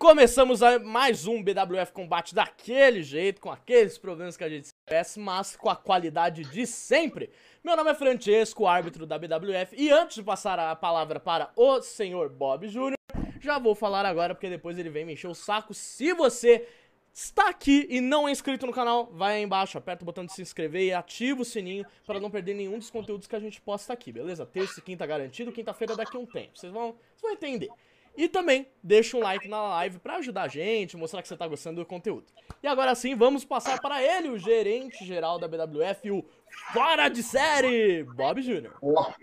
Começamos mais um BWF Combate daquele jeito, com aqueles problemas que a gente conhece, mas com a qualidade de sempre. Meu nome é Francesco, árbitro da BWF, e antes de passar a palavra para o senhor Bob Jr., já vou falar agora, porque depois ele vem me encher o saco. Se você está aqui e não é inscrito no canal, vai aí embaixo, aperta o botão de se inscrever e ativa o sininho para não perder nenhum dos conteúdos que a gente posta aqui, beleza? Terça e quinta garantido, quinta-feira daqui a um tempo. Vocês vão, vocês vão entender. E também deixa um like na live para ajudar a gente, mostrar que você tá gostando do conteúdo. E agora sim, vamos passar para ele, o gerente geral da BWF, o Fora de Série, Bob Jr. Boa.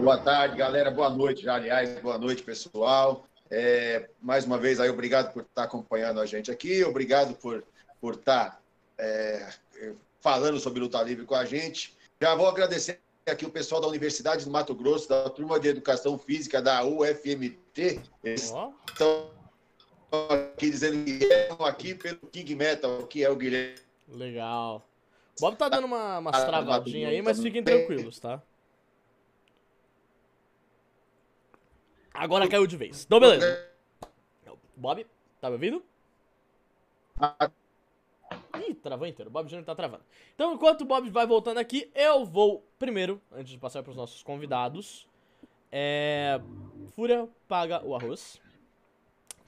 Boa tarde, galera. Boa noite, já, aliás. Boa noite, pessoal. É, mais uma vez, aí, obrigado por estar acompanhando a gente aqui. Obrigado por, por estar é, falando sobre luta livre com a gente. Já vou agradecer aqui o pessoal da Universidade do Mato Grosso, da turma de Educação Física da UFMT. Eles Ó, estão aqui dizendo que estão aqui pelo King Metal, que é o Guilherme. legal. Bob tá dando uma, umas Ah, travadinhas aí, mas fiquem tranquilos, tá? Agora caiu de vez. Então, beleza. Bob, tá me ouvindo? Ih, travou inteiro. O Bob Jr. tá travando. Então, enquanto o Bob vai voltando aqui, eu vou primeiro, antes de passar pros nossos convidados. É. Fúria paga o arroz.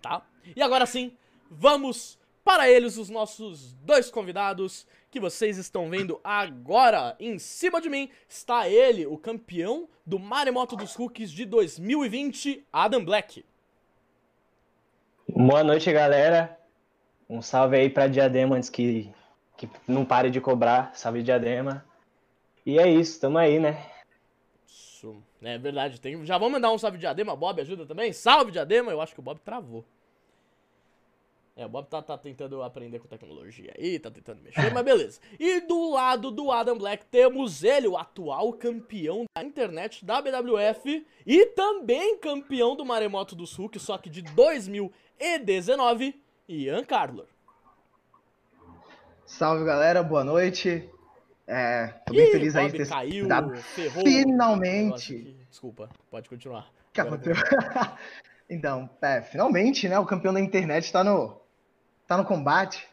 Tá? E agora sim, vamos para eles, os nossos dois convidados que vocês estão vendo agora. Em cima de mim está ele, o campeão do Maremoto dos Rookies de 2020, Adam Black. Boa noite, galera. Um salve aí pra Diadema antes que, que não pare de cobrar. Salve, Diadema. E é isso, tamo aí, né? Isso, é verdade. Tem... Já vamos mandar um salve Diadema. Bob ajuda também? Salve Diadema. Eu acho que o Bob travou. É, o Bob tá, tá tentando aprender com tecnologia aí, tá tentando mexer, mas beleza. E do lado do Adam Black temos ele, o atual campeão da internet da BWF e também campeão do Maremoto do Sul, só que de 2019, Ian Carlor. Salve galera, boa noite. É, tô bem Ih, feliz aí de ter caiu, dado ferrou. finalmente. Desculpa, pode continuar. Que aconteceu? então, é, finalmente, né? O campeão da internet tá no, tá no combate.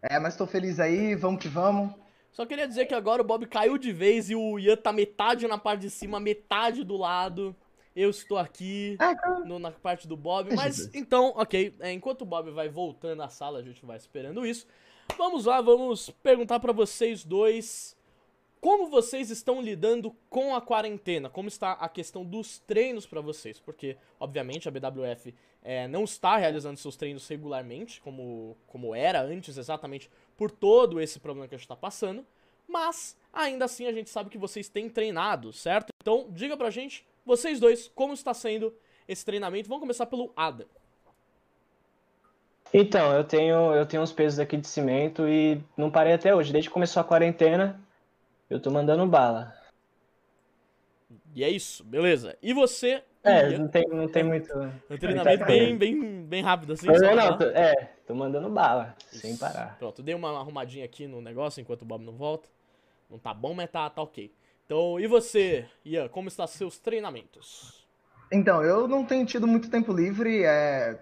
É, mas tô feliz aí, vamos que vamos. Só queria dizer que agora o Bob caiu de vez e o Ian tá metade na parte de cima, metade do lado. Eu estou aqui É, tá- no- na parte do Bob. Mas então, ok. é, enquanto o Bob vai voltando à sala, a gente vai esperando isso. Vamos lá, vamos perguntar pra vocês dois como vocês estão lidando com a quarentena. Como está a questão dos treinos pra vocês? Porque, obviamente, a BWF é, não está realizando seus treinos regularmente, como, como era antes, exatamente por todo esse problema que a gente está passando. Mas, ainda assim, a gente sabe que vocês têm treinado, certo? Então, diga pra gente, vocês dois, como está sendo esse treinamento. Vamos começar pelo Adam. Então, eu tenho, eu tenho uns pesos aqui de cimento e não parei até hoje. Desde que começou a quarentena, eu tô mandando bala. E é isso, beleza. E você, É, Ian? não tem, não tem muito. um treinamento muita bem, bem, bem rápido assim. Não, não, pra- tô- é, tô mandando bala, sem Isso. parar. Pronto, dei uma arrumadinha aqui no negócio enquanto o Bob não volta. Não tá bom, mas tá, tá ok. Então, e você, Ian, como estão seus treinamentos? Então, eu não tenho tido muito tempo livre. É,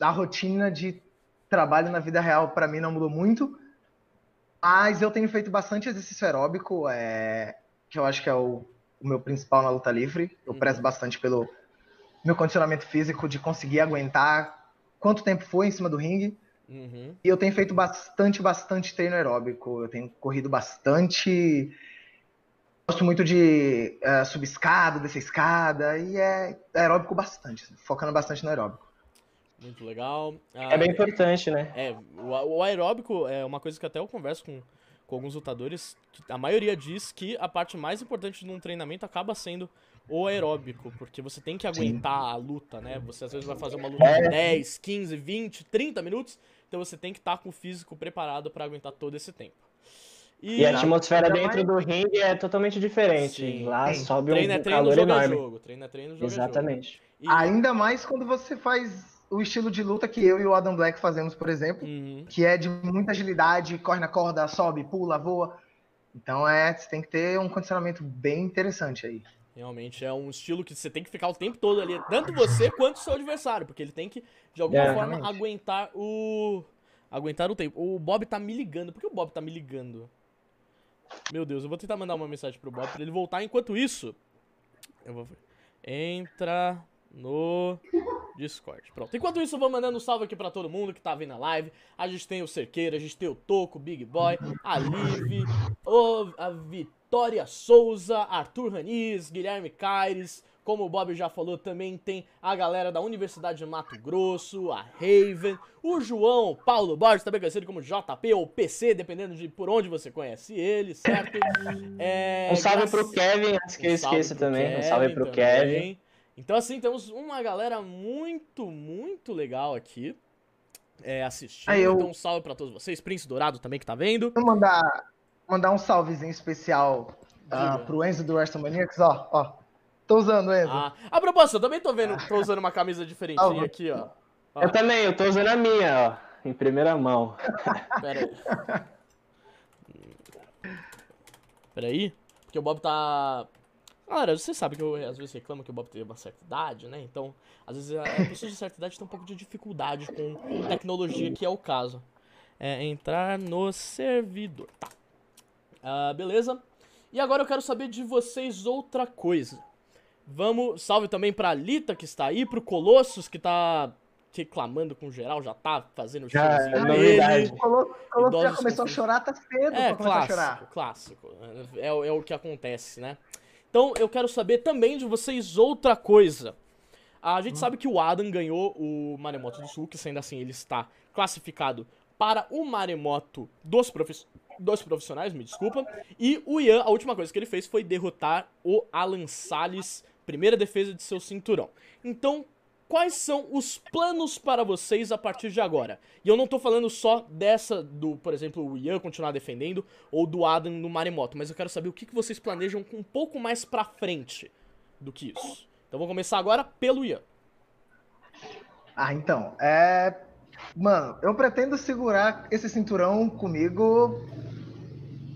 a rotina de trabalho na vida real pra mim não mudou muito. Mas eu tenho feito bastante exercício aeróbico, é, que eu acho que é o, o meu principal na luta livre. Eu Uhum. prezo bastante pelo meu condicionamento físico de conseguir aguentar quanto tempo foi em cima do ringue. Uhum. E eu tenho feito bastante, bastante treino aeróbico. Eu tenho corrido bastante. Gosto muito de eh, subir escada, descer escada. E é aeróbico bastante, focando bastante no aeróbico. Muito legal. Ah, É bem importante, né? É, o, o aeróbico é uma coisa que até eu converso com, com alguns lutadores. a maioria diz que a parte mais importante de um treinamento acaba sendo o aeróbico, porque você tem que aguentar a luta, né? Você às vezes vai fazer uma luta de 10, 15, 20, 30 minutos, então você tem que estar com o físico preparado pra aguentar todo esse tempo. E a atmosfera dentro do ringue é totalmente diferente. Sim. Lá Sim. sobe um, treino é treino, calor jogo enorme. jogo. Treino é treino, jogo Exatamente. jogo. E- Ainda mais quando você faz o estilo de luta que eu e o Adam Black fazemos, por exemplo, Uhum. que é de muita agilidade, corre na corda, sobe, pula, voa. Então é, você tem que ter um condicionamento bem interessante aí. Realmente é um estilo que você tem que ficar o tempo todo ali, tanto você quanto o seu adversário, porque ele tem que, de alguma É. forma, Exatamente. aguentar o. Aguentar o tempo. O Bob tá me ligando. Por que o Bob tá me ligando? Meu Deus, eu vou tentar mandar uma mensagem pro Bob pra ele voltar. Enquanto isso, eu vou. Entra no Discord. Pronto. Enquanto isso, eu vou mandando um salve aqui pra todo mundo que tá vendo a live. A gente tem o Cerqueiro, a gente tem o Toco, Big Boy, a Liv, o- a Vitória Souza, Arthur Raniz, Guilherme Caires. Como o Bob já falou, também tem a galera da Universidade de Mato Grosso, a Raven, o João Paulo Borges, também conhecido como JP ou PC, dependendo de por onde você conhece ele, certo? É, Um salve graças- pro Kevin, antes que eu um salve esqueça também. Um salve pro Kevin. também. Então, assim, temos uma galera muito, muito legal aqui é, assistindo. Aí eu- Então, um salve pra todos vocês. Prince Dourado também que tá vendo. Vou mandar, mandar um salvezinho especial Diga. pro Enzo do WrestleManiacs, ó, ó. Tô usando, Enzo. Ah, a propósito, eu também tô vendo, tô usando uma camisa diferentinha Salve. aqui, ó. Ó, Eu também, eu tô usando a minha, ó. Em primeira mão. Pera aí. Pera aí. Porque o Bob tá. Galera, você sabe que eu às vezes reclamo que o Bob tem uma certa idade, né? Então, às vezes a a pessoa de certa idade tem um pouco de dificuldade com tecnologia, que é o caso. É entrar no servidor. Tá. Ah, beleza. E agora eu quero saber de vocês outra coisa. Vamos. Salve também pra Lita que está aí, pro Colossus que tá reclamando com geral, já tá fazendo o Já, showzinho é dele. O Colosso já começou a chorar, tá cedo É, pra começar a chorar. clássico, clássico. É, é o que acontece, né? Então, eu quero saber também de vocês outra coisa. A gente sabe que o Adam ganhou o Maremoto do Sul, que sendo assim ele está classificado para o Maremoto dos, profi- dos profissionais, me desculpa. E o Ian, a última coisa que ele fez foi derrotar o Alan Salles, primeira defesa de seu cinturão. Então, quais são os planos para vocês a partir de agora? E eu não tô falando só dessa, do, por exemplo, o Ian continuar defendendo, ou do Adam no Maremoto, mas eu quero saber o que, vocês planejam com um pouco mais pra frente do que isso. Então vou começar agora pelo Ian. Ah, então, é. Mano, eu pretendo segurar esse cinturão comigo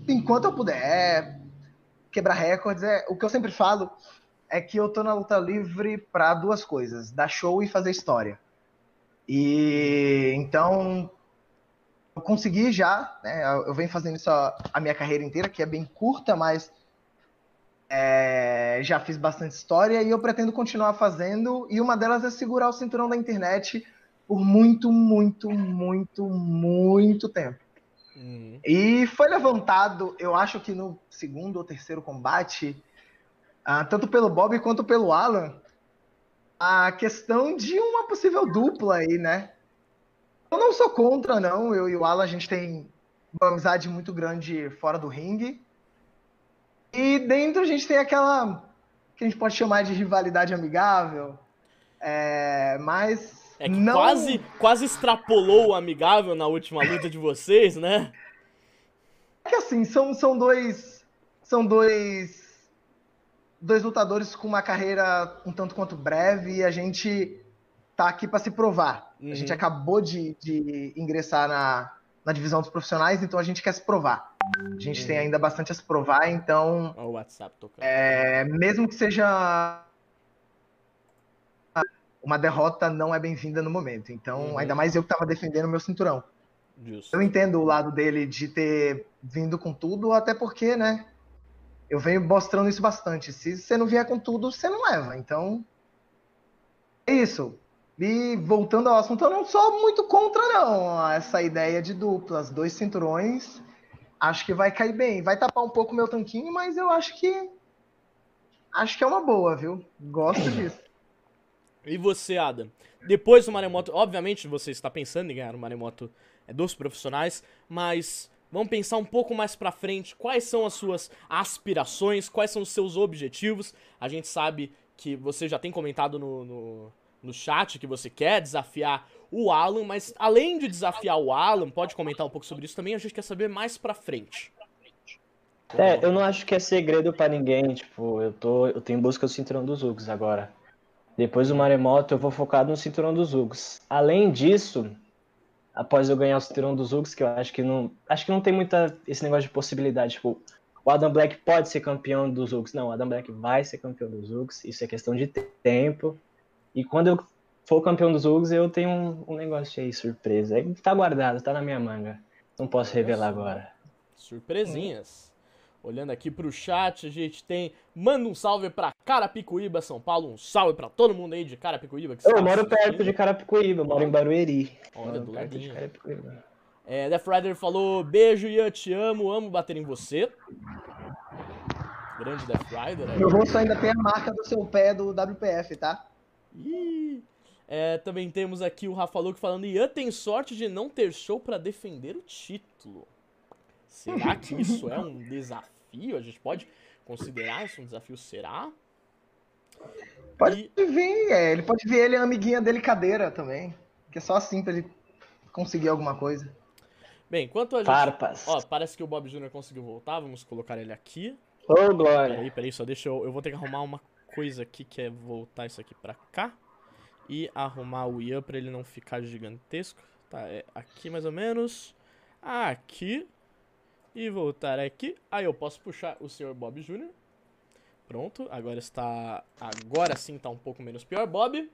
enquanto eu puder. Quebrar recordes. É... O que eu sempre falo é que eu tô na luta livre pra duas coisas: dar show e fazer história. E então. Eu consegui já, né? Eu eu venho fazendo isso a, a minha carreira inteira, que é bem curta, mas é, já fiz bastante história e eu pretendo continuar fazendo. E uma delas é segurar o cinturão da internet por muito, muito, muito, muito tempo. Uhum. E foi levantado, eu acho que no segundo ou terceiro combate, ah, tanto pelo Bob quanto pelo Alan, a questão de uma possível dupla aí, né? Eu não sou contra, não. Eu e o Alan, a gente tem uma amizade muito grande fora do ringue. E dentro a gente tem aquela que a gente pode chamar de rivalidade amigável. É, mas. É que não... quase, quase extrapolou o amigável na última luta de vocês, né? É que assim, são, são dois. São dois. Dois lutadores com uma carreira um tanto quanto breve e a gente tá aqui para se provar. Uhum. A gente acabou de, de ingressar na, na divisão dos profissionais, então a gente quer se provar. A gente Uhum. tem ainda bastante a se provar, então, Olha o WhatsApp tocando. é, mesmo que seja uma derrota, não é bem-vinda no momento. Então, Uhum. ainda mais eu que tava defendendo o meu cinturão. Justo. Eu entendo o lado dele de ter vindo com tudo, até porque, né? Eu venho mostrando isso bastante. Se você não vier com tudo, você não leva. Então. É isso. E voltando ao assunto, eu não sou muito contra, não, essa ideia de duplas. Dois cinturões, acho que vai cair bem. Vai tapar um pouco o meu tanquinho, mas eu acho que. Acho que é uma boa, viu? Gosto disso. E você, Adam? Depois do Maremoto, obviamente você está pensando em ganhar o Maremoto é, dos profissionais, mas vamos pensar um pouco mais pra frente. Quais são as suas aspirações? Quais são os seus objetivos? A gente sabe que você já tem comentado no, no, no chat que você quer desafiar o Alan, mas além de desafiar o Alan, pode comentar um pouco sobre isso também, a gente quer saber mais pra frente. É, eu não acho que é segredo pra ninguém, tipo, eu tô, eu em busca do cinturão dos Ugos agora. Depois do Maremoto, eu vou focado no cinturão dos Ugos. Além disso, após eu ganhar o cinturão dos Ugos, que eu acho que não, acho que não tem muita esse negócio de possibilidade, tipo, o Adam Black pode ser campeão dos Hulks. Não, o Adam Black vai ser campeão dos Hulks. Isso é questão de tempo. E quando eu for campeão dos Hulks, eu tenho um, um negócio aí, surpresa. Aí tá guardado, tá na minha manga. Não posso revelar agora. Surpresinhas. Olhando aqui pro chat, a gente tem. Manda um salve pra Carapicuíba, São Paulo. Um salve pra todo mundo aí de Carapicuíba. Que eu moro perto de Carapicuíba, moro em Barueri. Olha, do perto de. Carapicuíba. É, Death Rider falou: beijo, Ian, te amo, amo bater em você. Grande Death Rider. aí. Meu rosto ainda tem a marca do seu pé do WPF, tá? Ih. É, também temos aqui o Rafa Luke falando: Ian tem sorte de não ter show pra defender o título. Será que isso é um desafio? A gente pode considerar isso um desafio? Será? Pode E- vir, é, ele pode ver ele a amiguinha dele cadeira também. Que é só assim pra ele conseguir alguma coisa. Bem, enquanto a gente. Farpas. Ó, parece que o Bob Jr. conseguiu voltar. Vamos colocar ele aqui. Ô, Glória. Peraí, peraí, só deixa eu. Eu vou ter que arrumar uma coisa aqui que é voltar isso aqui pra cá. E arrumar o Ian pra ele não ficar gigantesco. Tá, é aqui mais ou menos. Aqui. E voltar aqui. Aí eu posso puxar o Sr. Bob Jr. Pronto, agora está. Agora sim tá um pouco menos pior, Bob.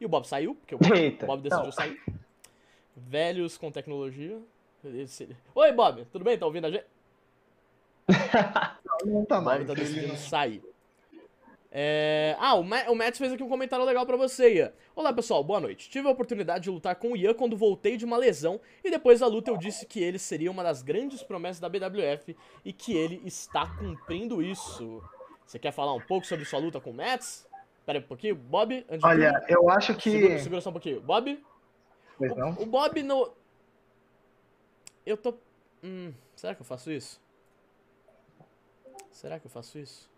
E o Bob saiu, porque o Eita. Bob decidiu sair. Velhos com tecnologia. Oi, Bob, tudo bem? Tá ouvindo a gente? Não tá O mais. Bob tá decidindo não- sair. É... Ah, o, Ma o fez aqui um comentário legal pra você, Ian. Olá, pessoal, boa noite. Tive a oportunidade de lutar com o Ian quando voltei de uma lesão e depois da luta eu disse que ele seria uma das grandes promessas da BWF e que ele está cumprindo isso. Você quer falar um pouco sobre sua luta com o Mats? Pera aí um pouquinho, Bob, Olha, tudo, eu acho que. segura, segura só um pouquinho. Bob, Pois não? o, o Bob no... Eu tô... Hum, será que eu faço isso? Será que eu faço isso?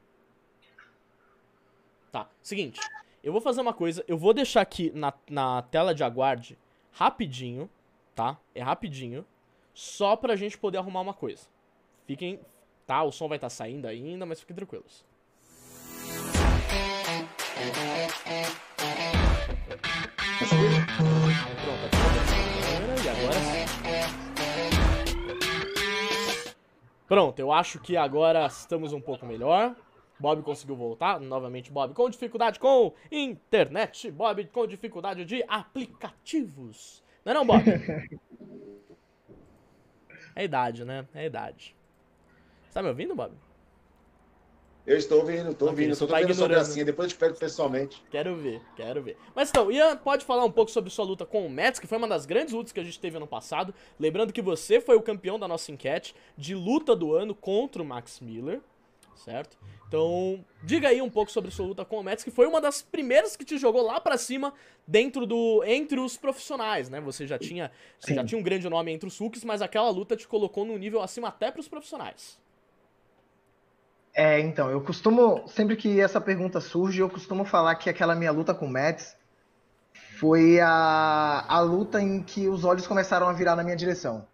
Tá, seguinte. Eu vou fazer uma coisa. Eu vou deixar aqui na, na tela de aguarde rapidinho, tá? É rapidinho. Só pra gente poder arrumar uma coisa. Fiquem... Tá, o som vai estar saindo ainda, mas fiquem tranquilos. Pronto, aqui tá e agora. Pronto, eu acho que agora estamos um pouco melhor. Bob conseguiu voltar. Novamente, Bob com dificuldade com internet. Bob com dificuldade de aplicativos. Não é não, Bob? É a idade, né? É a idade. Você tá me ouvindo, Bob? Eu estou ouvindo, estou ouvindo, estou tá vendo sua ignorando. gracinha, depois eu te pego pessoalmente. Quero ver, quero ver. Mas então, Ian, pode falar um pouco sobre sua luta com o Mets, que foi uma das grandes lutas que a gente teve ano passado. Lembrando que você foi o campeão da nossa enquete de luta do ano contra o Max Miller, certo? Então, diga aí um pouco sobre sua luta com o Mets, que foi uma das primeiras que te jogou lá pra cima dentro do entre os profissionais, né? Você já tinha, você já tinha um grande nome entre os Hulks, mas aquela luta te colocou num nível acima até pros profissionais. É, então, eu costumo, sempre que essa pergunta surge, eu costumo falar que aquela minha luta com o Mets foi a, a luta em que os olhos começaram a virar na minha direção.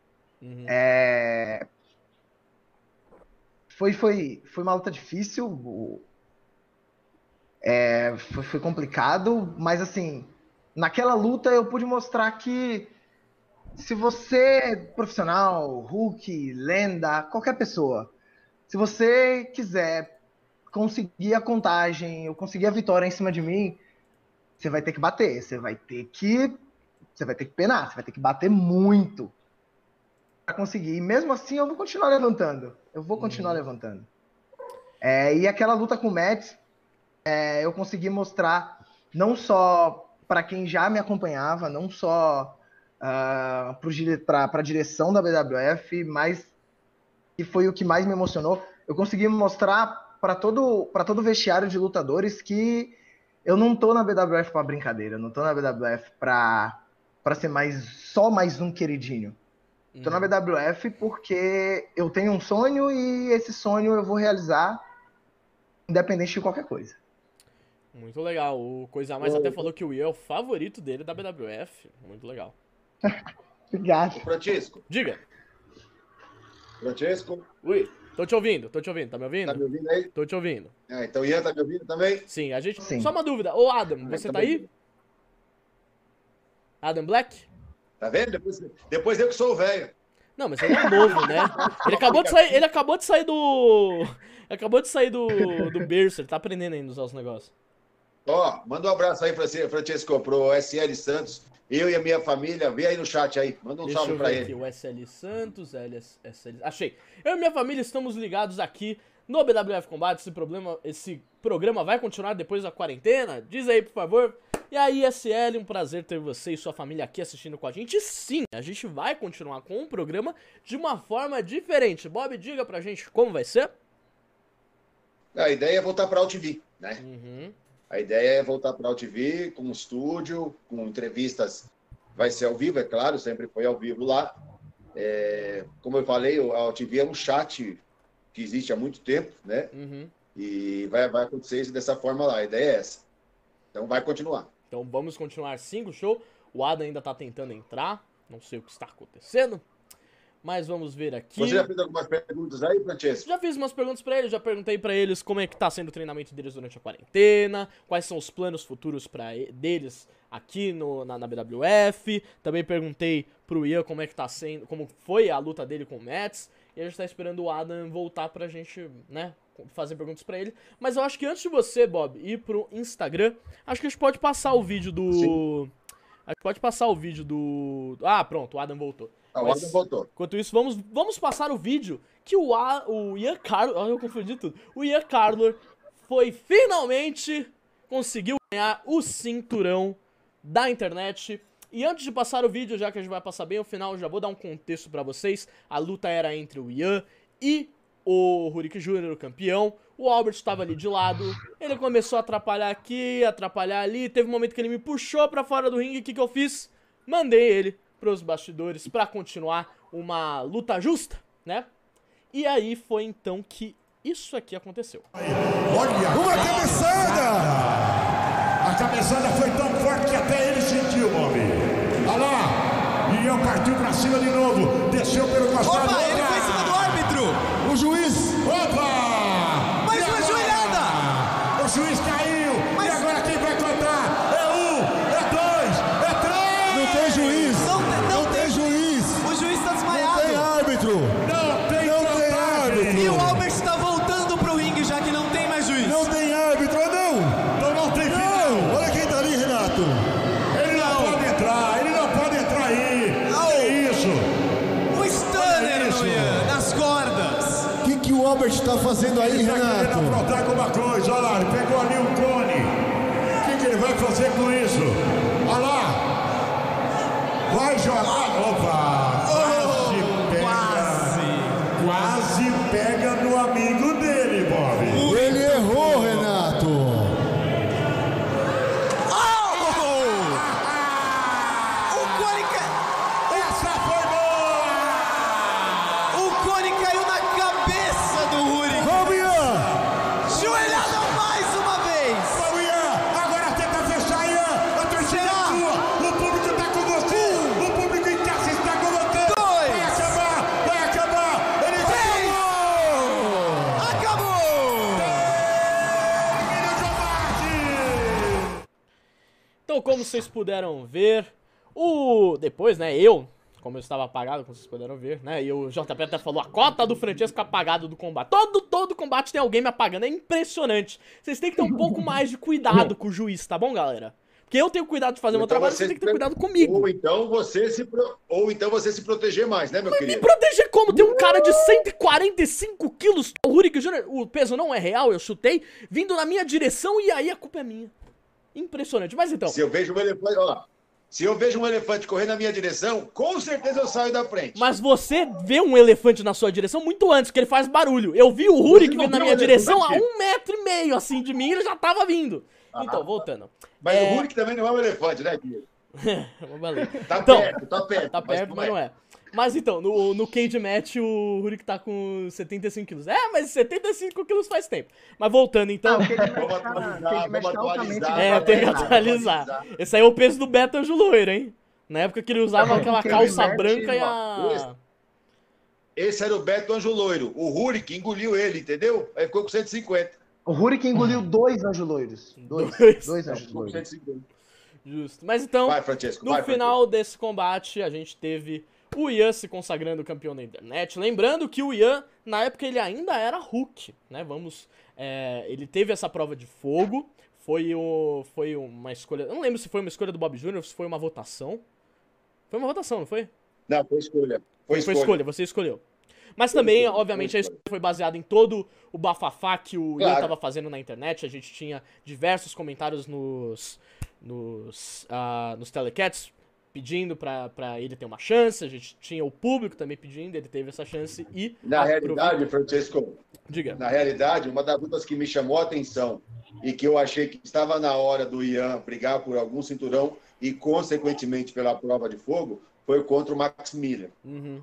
Uhum. É, foi, foi, foi uma luta difícil, é, foi, foi complicado, mas assim, naquela luta eu pude mostrar que se você é profissional, Hulk, lenda, qualquer pessoa, se você quiser conseguir a contagem, eu conseguir a vitória em cima de mim, você vai ter que bater, você vai ter que, você vai ter que penar, você vai ter que bater muito conseguir. E mesmo assim eu vou continuar levantando, eu vou continuar levantando. É, e aquela luta com o Mets, é, eu consegui mostrar não só para quem já me acompanhava, não só para a direção da BWF, mas que foi o que mais me emocionou. Eu consegui mostrar para todo para todo o vestiário de lutadores que eu não tô na BWF para brincadeira, eu não tô na BWF para para ser mais só mais um queridinho. Tô na Uhum. BWF porque eu tenho um sonho e esse sonho eu vou realizar independente de qualquer coisa. Muito legal. O Coisa Mais até falou que o Ian é o favorito dele da BWF. Muito legal. Obrigado. Francisco, Diga. Francisco, Ui, tô te ouvindo, tô te ouvindo. Tá me ouvindo? tá me ouvindo aí? Tô te ouvindo. Ah, então Ian tá me ouvindo também? Sim, a gente. Sim. Só uma dúvida. Ô, Adam, você tá tá aí? Adam Black? Tá vendo? Depois, depois eu que sou o velho. Não, mas ele é novo, né? Ele acabou de sair, ele acabou de sair do. Acabou de sair do, do berço, ele tá aprendendo ainda usar os negócios. Ó, manda um abraço aí, Francesco, pro SL Santos. Eu e a minha família, vê aí no chat aí. Manda um Deixa salve eu pra ele. aqui, o SL Santos, LS, SL... Achei. Eu e minha família estamos ligados aqui no BWF Combate. Esse, problema, esse programa vai continuar depois da quarentena? Diz aí, por favor. E aí, SL, um prazer ter você e sua família aqui assistindo com a gente. E sim, a gente vai continuar com o programa de uma forma diferente. Bob, diga pra gente como vai ser. A ideia é voltar pra UTV, né? Uhum. A ideia é voltar para a UTV com um estúdio, com entrevistas. Vai ser ao vivo, é claro, sempre foi ao vivo lá. É, como eu falei, a UTV é um chat que existe há muito tempo, né? Uhum. E vai, vai acontecer isso dessa forma lá. A ideia é essa. Então vai continuar. Então vamos continuar sim com o show. O Adam ainda tá tentando entrar. Não sei o que está acontecendo. Mas vamos ver aqui. Você já fez algumas perguntas aí, Francesco? Já fiz umas perguntas pra eles, já perguntei pra eles como é que tá sendo o treinamento deles durante a quarentena, quais são os planos futuros para deles aqui no, na, na BWF. Também perguntei pro Ian como é que tá sendo, como foi a luta dele com o Mets. E a gente tá esperando o Adam voltar pra gente, né, fazer perguntas pra ele. Mas eu acho que antes de você, Bob, ir pro Instagram, acho que a gente pode passar o vídeo do... Sim. A gente pode passar o vídeo do... Ah, pronto, o Adam voltou. A Mas- ordem voltou. Enquanto isso, vamos, vamos passar o vídeo que o, A, o Ian Carlos. Olha, eu confundi tudo. O Ian Carlos foi finalmente conseguiu ganhar o cinturão da internet. E antes de passar o vídeo, já que a gente vai passar bem o final, já vou dar um contexto pra vocês. A luta era entre o Ian e o Rurik Jr., o campeão. O Albert estava ali de lado. Ele começou a atrapalhar aqui, atrapalhar ali. Teve um momento que ele me puxou pra fora do ringue. O que, que eu fiz? Mandei ele pros bastidores pra continuar uma luta justa, né? E aí foi então que isso aqui aconteceu. Olha, uma cabeçada! A cabeçada foi tão forte que até ele sentiu, Bob. Olha lá! Ian partiu pra cima de novo. Desceu pelo costado. Opa, tá fazendo aí, Ele tá querendo Renato? aprontar com uma coisa. Olha lá, ele pegou ali um cone. O que, que ele vai fazer com isso? Olha lá. Vai jogar. Como vocês puderam ver, o depois, né, eu, como eu estava apagado, como vocês puderam ver, né, e o JP até falou, a cota do Francesco apagado do combate. Todo, todo combate tem alguém me apagando, é impressionante. Vocês têm que ter um pouco mais de cuidado com o juiz, tá bom, galera? Porque eu tenho cuidado de fazer o meu trabalho, vocês têm que ter cuidado comigo. Ou então você se, pro- ou então você se proteger mais, né, meu Me querido? proteger como? Tem um cara de 145 quilos, o Rurik Jr., o peso não é real, eu chutei, vindo na minha direção e aí a culpa é minha. Impressionante. Mas então, Se eu vejo um elefante, ó, se eu vejo um elefante correr na minha direção, com certeza eu saio da frente. Mas você vê um elefante na sua direção muito antes, porque ele faz barulho. Eu vi o Rurik vindo na minha o direção a elefante? um metro e meio, assim, de mim, ele já tava vindo. Então, voltando. Mas é- o Hulk também não é um elefante, né, baleia. Tá Então, perto, tá perto. Tá perto, mas não é. Mas então, no, no cage match o Rurik tá com 75 quilos. É, mas 75 quilos faz tempo. Mas voltando então. Ah, Vamos tá- atualizar, vamos tá atualizar. É, tem que Vamos atualizar. Esse aí é o peso do Beto Anjo Loiro, hein? Na época que ele usava aquela calça branca e a. Esse era o Beto Anjo Loiro. O Hulk engoliu ele, entendeu? Aí ficou com 150. O Rurik engoliu dois anjos loiros. Dois. Dois. Dois anjos loiros. 150. Justo. Mas então. Vai. No vai, final desse combate, a gente teve o Ian se consagrando campeão da internet. Lembrando que o Ian, na época, ele ainda era Hulk, né? Vamos. é, ele teve essa prova de fogo. Foi, o, foi uma escolha. Eu não lembro se foi uma escolha do Bob Jr. ou se foi uma votação. Foi uma votação, não foi? Não, foi escolha. Foi Foi escolha. escolha, você escolheu. Mas Foi também, escolha, obviamente, a escolha foi baseada em todo o bafafá que o Ian Claro. tava fazendo na internet. A gente tinha diversos comentários nos, nos, ah, nos telecats pedindo pra ele ter uma chance. A gente tinha o público também pedindo, ele teve essa chance e. Na realidade, Francesco, Diga. na realidade, uma das lutas que me chamou a atenção e que eu achei que estava na hora do Ian brigar por algum cinturão e, consequentemente, pela prova de fogo, foi contra o Max Miller. Uhum.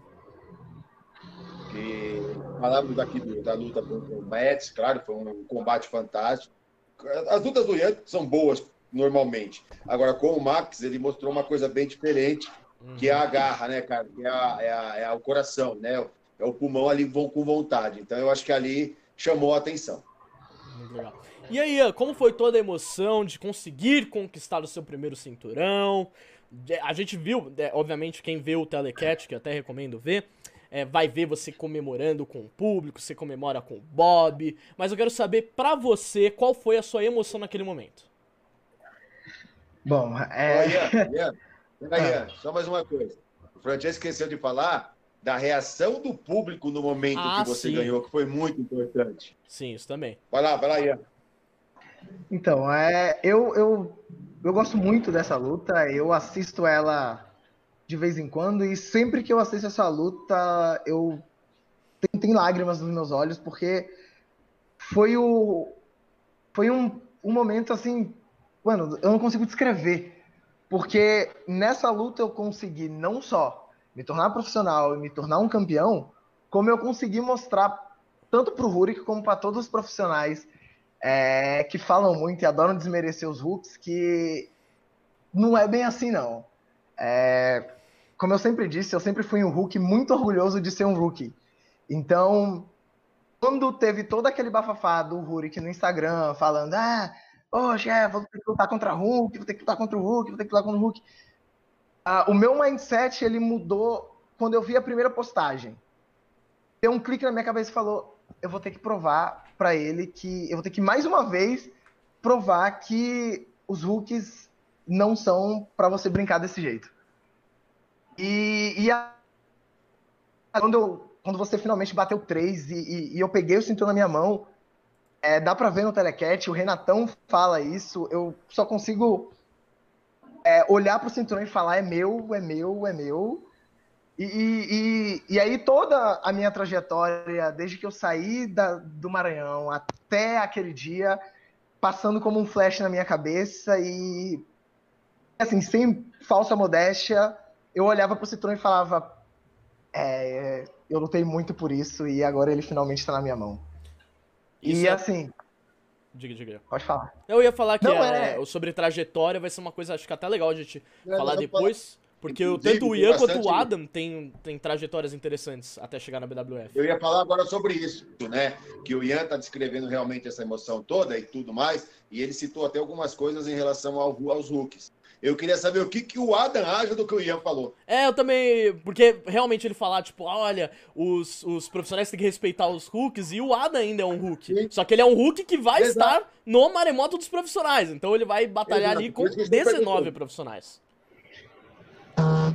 que falamos aqui do- da luta contra o Mets, claro, foi um combate fantástico. As lutas do Ian são boas normalmente. Agora, com o Max, ele mostrou uma coisa bem diferente, que é a garra, né, cara? Que é, a- é a- é o coração, né? É o pulmão ali com vontade. Então, eu acho que ali chamou a atenção. Muito legal. E aí, como foi toda a emoção de conseguir conquistar o seu primeiro cinturão? A gente viu, obviamente, quem vê o Telecat, que eu até recomendo ver, é, vai ver você comemorando com o público, você comemora com o Bob. Mas eu quero saber, pra você, qual foi a sua emoção naquele momento? Bom, é, Ian, Ian, peraí, Ian, só mais uma coisa. O Francesco esqueceu de falar da reação do público no momento Ah, que você sim. ganhou, que foi muito importante. Sim, isso também. Vai lá, vai lá, Ian. Então, é, eu, eu, eu gosto muito dessa luta, eu assisto ela de vez em quando, e sempre que eu assisto essa luta, eu tem, tem lágrimas nos meus olhos, porque foi o foi um, um momento assim, mano, eu não consigo descrever, porque nessa luta eu consegui não só me tornar profissional e me tornar um campeão, como eu consegui mostrar tanto pro Rurik como para todos os profissionais é, que falam muito e adoram desmerecer os Hulks, que não é bem assim, não. É, como eu sempre disse, eu sempre fui um Hulk muito orgulhoso de ser um rookie. Então, quando teve todo aquele bafafá do Hulk no Instagram, falando, ah, poxa, é, vou ter que lutar contra o Hulk, vou ter que lutar contra o Hulk, vou ter que lutar contra o Hulk. Ah, o meu mindset, ele mudou quando eu vi a primeira postagem. Deu um clique na minha cabeça e falou, eu vou ter que provar pra ele que eu vou ter que mais uma vez provar que os Hulks não são pra você brincar desse jeito. E, e a- quando, eu- quando você finalmente bateu três e, e- e eu peguei o cinturão na minha mão, é, dá pra ver no telecat, o Renatão fala isso, eu só consigo é, olhar pro cinturão e falar é meu, é meu, é meu. E, e, e- e aí toda a minha trajetória, desde que eu saí da- do Maranhão até aquele dia, passando como um flash na minha cabeça e assim, sem falsa modéstia, eu olhava pro cinturão e falava é, eu lutei muito por isso e agora ele finalmente está na minha mão. Isso e é- assim, Diga, diga. pode falar. Eu ia falar que Não, é, é- sobre trajetória vai ser uma coisa, acho que até legal a gente É, falar depois. Porque Inclusive, tanto o Ian quanto o Adam tem, tem trajetórias interessantes até chegar na BWF. Eu ia falar agora sobre isso, né? Que o Ian está descrevendo realmente essa emoção toda e tudo mais, e ele citou até algumas coisas em relação ao, aos rookies. Eu queria saber o que, que o Adam acha do que o Ian falou. É, eu também. Porque realmente ele falar, tipo, olha, os, os profissionais têm que respeitar os hooks e o Adam ainda é um hook. Sim. Só que ele é um hook que vai Exato. estar no maremoto dos profissionais. Então ele vai batalhar Exato, ali com isso que eu estou 19 perguntando. profissionais.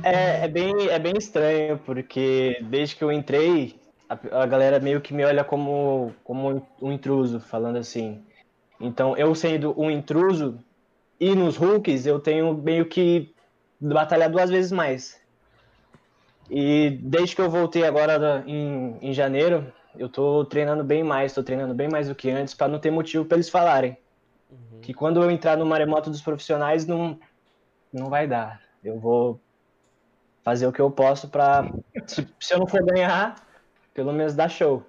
É, é bem, é bem estranho, porque desde que eu entrei, a, a galera meio que me olha como, como um intruso, falando assim. Então, eu sendo um intruso, e nos Hulks, eu tenho meio que batalhar duas vezes mais. E desde que eu voltei agora da- em, em janeiro, eu tô treinando bem mais, tô treinando bem mais do que antes, pra não ter motivo pra eles falarem. Que quando eu entrar no maremoto dos profissionais, não, não vai dar. Eu vou fazer o que eu posso pra. Se, se eu não for ganhar, pelo menos dar show.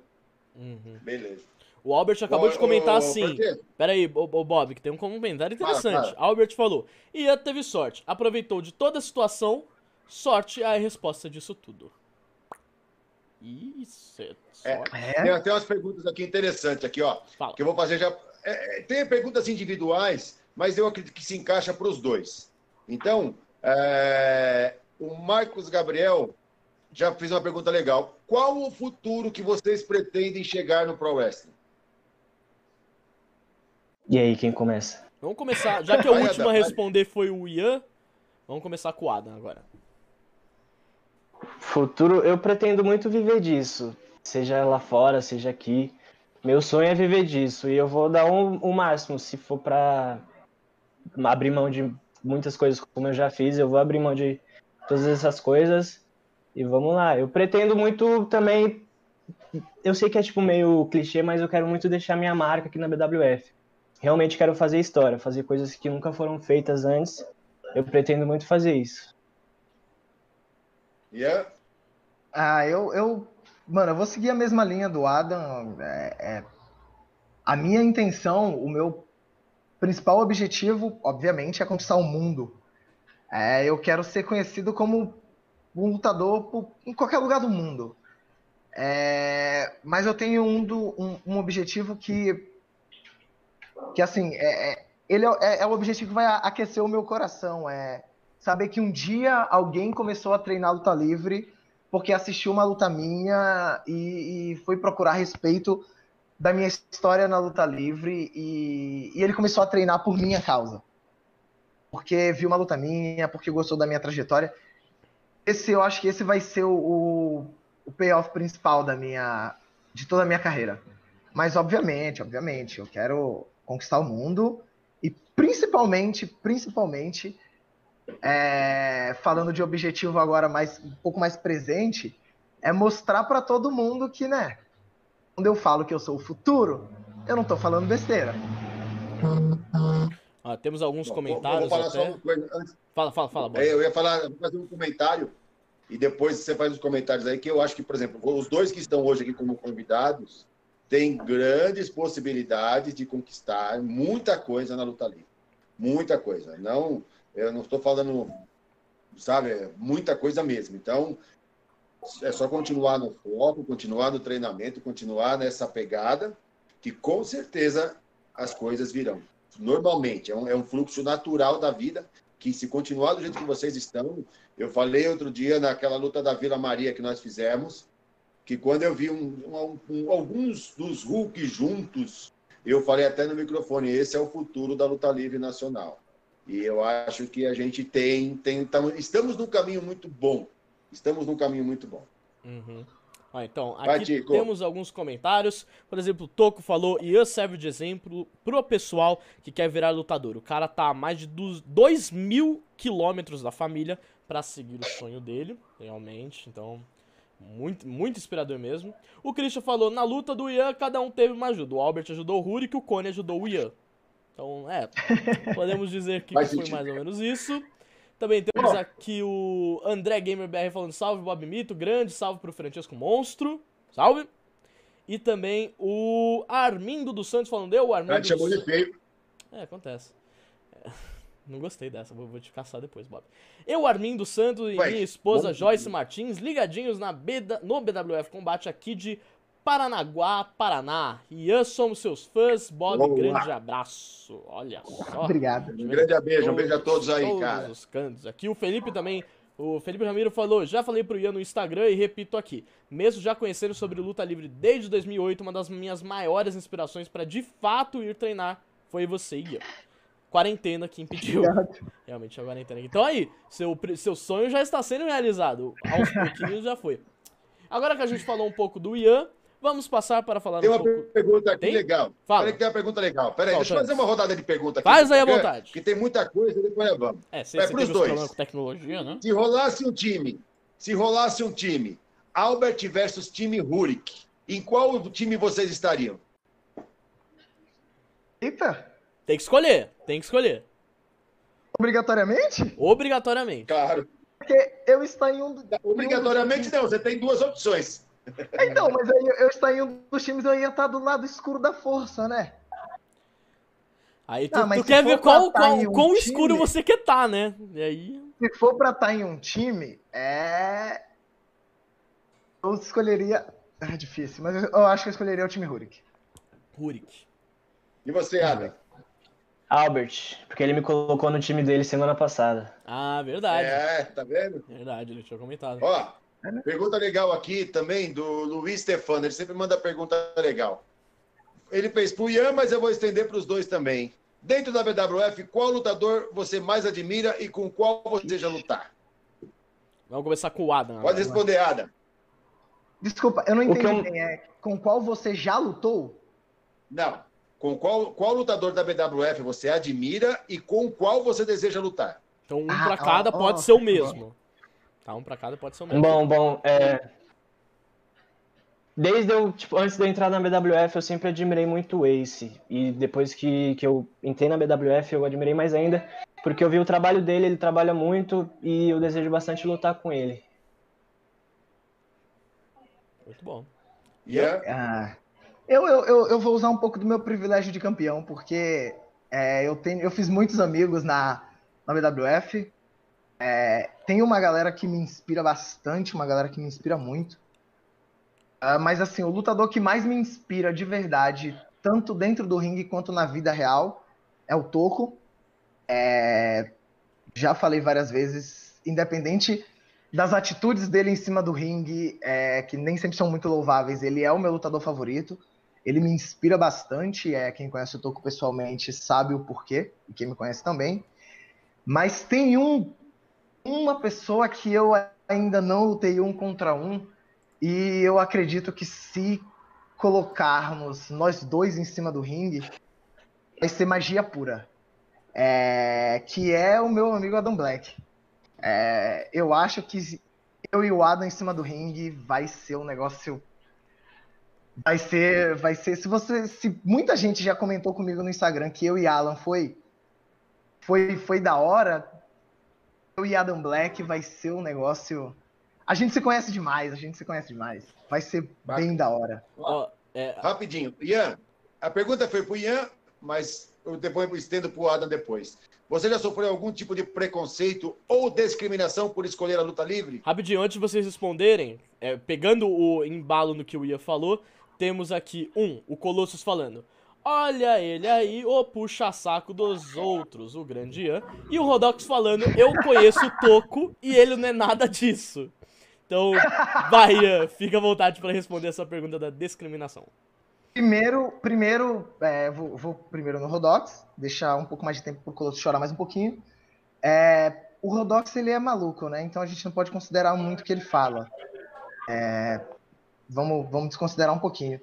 Uhum. Beleza. O Albert acabou de comentar ô, assim. Pera aí, ô, ô, Bob, que tem um comentário interessante. fala. Albert falou: Ian teve sorte, aproveitou de toda a situação, sorte é a resposta disso tudo. Isso, é sorte. É, Tem até umas perguntas aqui interessantes aqui, ó. Fala. Que eu vou fazer já. É, é, tem perguntas individuais, mas eu acredito que se encaixa para os dois. Então, é, o Marcos Gabriel já fiz uma pergunta legal. Qual o futuro que vocês pretendem chegar no Pro Wrestling? E aí, quem começa? Vamos começar, já que o último a responder foi o Ian, vamos começar com o Adam agora. Futuro, eu pretendo muito viver disso. Seja lá fora, seja aqui. Meu sonho é viver disso. E eu vou dar um- o máximo. Se for pra abrir mão de muitas coisas como eu já fiz, eu vou abrir mão de todas essas coisas. E vamos lá. Eu pretendo muito também. Eu sei que é tipo meio clichê, mas eu quero muito deixar minha marca aqui na BWF. Realmente quero fazer história, fazer coisas que nunca foram feitas antes. Eu pretendo muito fazer isso. Ian? Ah, eu, eu. Mano, eu vou seguir a mesma linha do Adam. É, é- a minha intenção, o meu principal objetivo, obviamente, é conquistar o mundo. É, eu quero ser conhecido como um lutador por- em qualquer lugar do mundo. É, mas eu tenho um, do- um, um objetivo que. Que assim, é, é- ele é, é o objetivo que vai aquecer o meu coração. É saber que um dia alguém começou a treinar luta livre porque assistiu uma luta minha e, e foi procurar respeito da minha história na luta livre e, e ele começou a treinar por minha causa. Porque viu uma luta minha, porque gostou da minha trajetória. Esse eu acho que esse vai ser o, o, o payoff principal da minha de toda a minha carreira. Mas obviamente, obviamente, eu quero conquistar o mundo e principalmente, principalmente é, falando de objetivo agora mais um pouco mais presente, é mostrar para todo mundo que, né? Quando eu falo que eu sou o futuro, eu não tô falando besteira. Ah, temos alguns Bom, comentários vou, vou falar só até. uma coisa antes. Fala, fala, fala. É, eu ia falar, vou fazer um comentário e depois você faz os comentários aí, que eu acho que, por exemplo, os dois que estão hoje aqui como convidados têm grandes possibilidades de conquistar muita coisa na luta livre. Muita coisa. Não, eu não estou falando, sabe, muita coisa mesmo. Então, é só continuar no foco, continuar no treinamento, continuar nessa pegada, que com certeza as coisas virão. Normalmente, é um, é um fluxo natural da vida que se continuar do jeito que vocês estão, eu falei outro dia naquela luta da Vila Maria que nós fizemos, que quando eu vi um- um- alguns dos Hulk juntos, eu falei até no microfone, esse é o futuro da luta livre nacional. E eu acho que a gente tem, tem tamo- estamos num caminho muito bom. Estamos num caminho muito bom. Uhum. Ah, então, Vai, aqui Tico. temos alguns comentários. Por exemplo, o Toco falou, Ian serve de exemplo pro pessoal que quer virar lutador. O cara tá a mais de 2 mil quilômetros da família pra seguir o sonho dele, realmente. Então, muito, muito inspirador mesmo. O Christian falou, na luta do Ian, cada um teve uma ajuda. O Albert ajudou o Rurik, o Cone ajudou o Ian. Então, é, podemos dizer que Faz foi sentido. mais ou menos isso. Também temos aqui o André Gamer BR falando salve, Bob Mito, grande salve pro Francesco Monstro, salve. E também o Armindo dos Santos falando, eu, O Armindo te chamou de feio. É, acontece. É, Não gostei dessa, vou, vou te caçar depois, Bob. Eu, Armindo Santos e Vai, minha esposa Joyce Martins, ligadinhos na BW no BWF Combate aqui de Paranaguá, Paraná. Ian, somos seus fãs. Bob, Vamos lá. grande abraço. Olha só. Obrigado. Um grande beijo, um beijo a todos aí, todos cara. os cantos. Aqui o Felipe também. O Felipe Ramiro falou, já falei pro Ian no Instagram e repito aqui. Mesmo já conhecendo sobre luta livre desde 2008, uma das minhas maiores inspirações pra de fato ir treinar foi você, Ian. Quarentena que impediu. Realmente a quarentena. Então aí, seu, seu sonho já está sendo realizado. Aos pouquinhos já foi. Agora que a gente falou um pouco do Ian, vamos passar para falar Tem um uma pouco. pergunta aqui Tem? legal. Fala. Peraí que tem uma pergunta legal. Peraí, deixa eu fazer uma rodada de pergunta aqui. Faz aí à vontade. Porque tem muita coisa e depois vamos. É, você, pros teve os dois. com tecnologia, né? Se rolasse um time, se rolasse um time, Albert versus time Rurik, em qual time vocês estariam? Eita, Tem que escolher, tem que escolher. obrigatoriamente? Obrigatoriamente. Claro. Porque eu estou em um. Obrigatoriamente não, você tem duas opções. Então, mas aí eu, eu estou em um dos times, eu ia estar do lado escuro da força, né? Aí tu, mas tu quer ver qual, qual, um quão time- escuro você quer tá, né? E aí. Se for pra estar em um time, é. Eu escolheria. É difícil, mas eu eu acho que eu escolheria o time Rurik. Rurik. E você, Ada? Albert, porque ele me colocou no time dele semana passada. Ah, verdade. É, tá vendo? Verdade, ele tinha comentado. Ó, Pergunta legal aqui também do Luiz Stefano. Ele sempre manda pergunta legal. Ele fez pro Ian, mas eu vou estender para os dois também. Dentro da BWF, qual lutador você mais admira e com qual você deseja lutar? Vamos começar com o Adam. Pode responder, Adam. Desculpa, eu não entendi eu-. É, com qual você já lutou? Não. Com qual, qual lutador da BWF você admira e com qual você deseja lutar? Então um Ah, pra cada ó, pode ó, ser o mesmo. Tá, um pra cada pode ser o mesmo. Bom, bom, é... Desde eu, tipo, antes de eu entrar na BWF, eu sempre admirei muito o Ace. E depois que, que eu entrei na BWF, eu admirei mais ainda, porque eu vi o trabalho dele, ele trabalha muito e eu desejo bastante lutar com ele. Muito bom. Ian? Ah, eu, eu, eu, eu vou usar um pouco do meu privilégio de campeão, porque é, eu, tenho, eu fiz muitos amigos na, na BWF. É, tem uma galera que me inspira bastante, uma galera que me inspira muito. Ah, mas assim, o lutador que mais me inspira de verdade, tanto dentro do ringue quanto na vida real, é o Toco. É, já falei várias vezes, independente das atitudes dele em cima do ringue, é, que nem sempre são muito louváveis, ele é o meu lutador favorito. Ele me inspira bastante. É, quem conhece o Toco pessoalmente sabe o porquê, e quem me conhece também. Mas tem um, uma pessoa que eu ainda não lutei um contra um, e eu acredito que se colocarmos nós dois em cima do ringue, vai ser magia pura. É, que é o meu amigo Adam Black. É, eu acho que eu e o Adam em cima do ringue vai ser um negócio. Vai ser. Vai ser. Se você. Se muita gente já comentou comigo no Instagram que eu e Alan foi. Foi, foi da hora. Eu e Adam Black vai ser um negócio. A gente se conhece demais, a gente se conhece demais. Vai ser bem da hora. Ó, é, Rapidinho. Ian, a pergunta foi pro Ian, mas eu depois eu estendo pro Adam depois. Você já sofreu algum tipo de preconceito ou discriminação por escolher a luta livre? Rapidinho, antes de vocês responderem, é, pegando o embalo no que o Ia falou, temos aqui um, o Colossus falando. Olha ele aí, o puxa-saco dos outros, o grande Ian. E o Rodox falando, eu conheço o Toco e ele não é nada disso. Então, vai, Ian, fica à vontade para responder essa pergunta da discriminação. Primeiro, primeiro é, vou, vou primeiro no Rodox, deixar um pouco mais de tempo pro Colosso chorar mais um pouquinho. É, o Rodox, ele é maluco, né? Então a gente não pode considerar muito o que ele fala. É, vamos, vamos desconsiderar um pouquinho.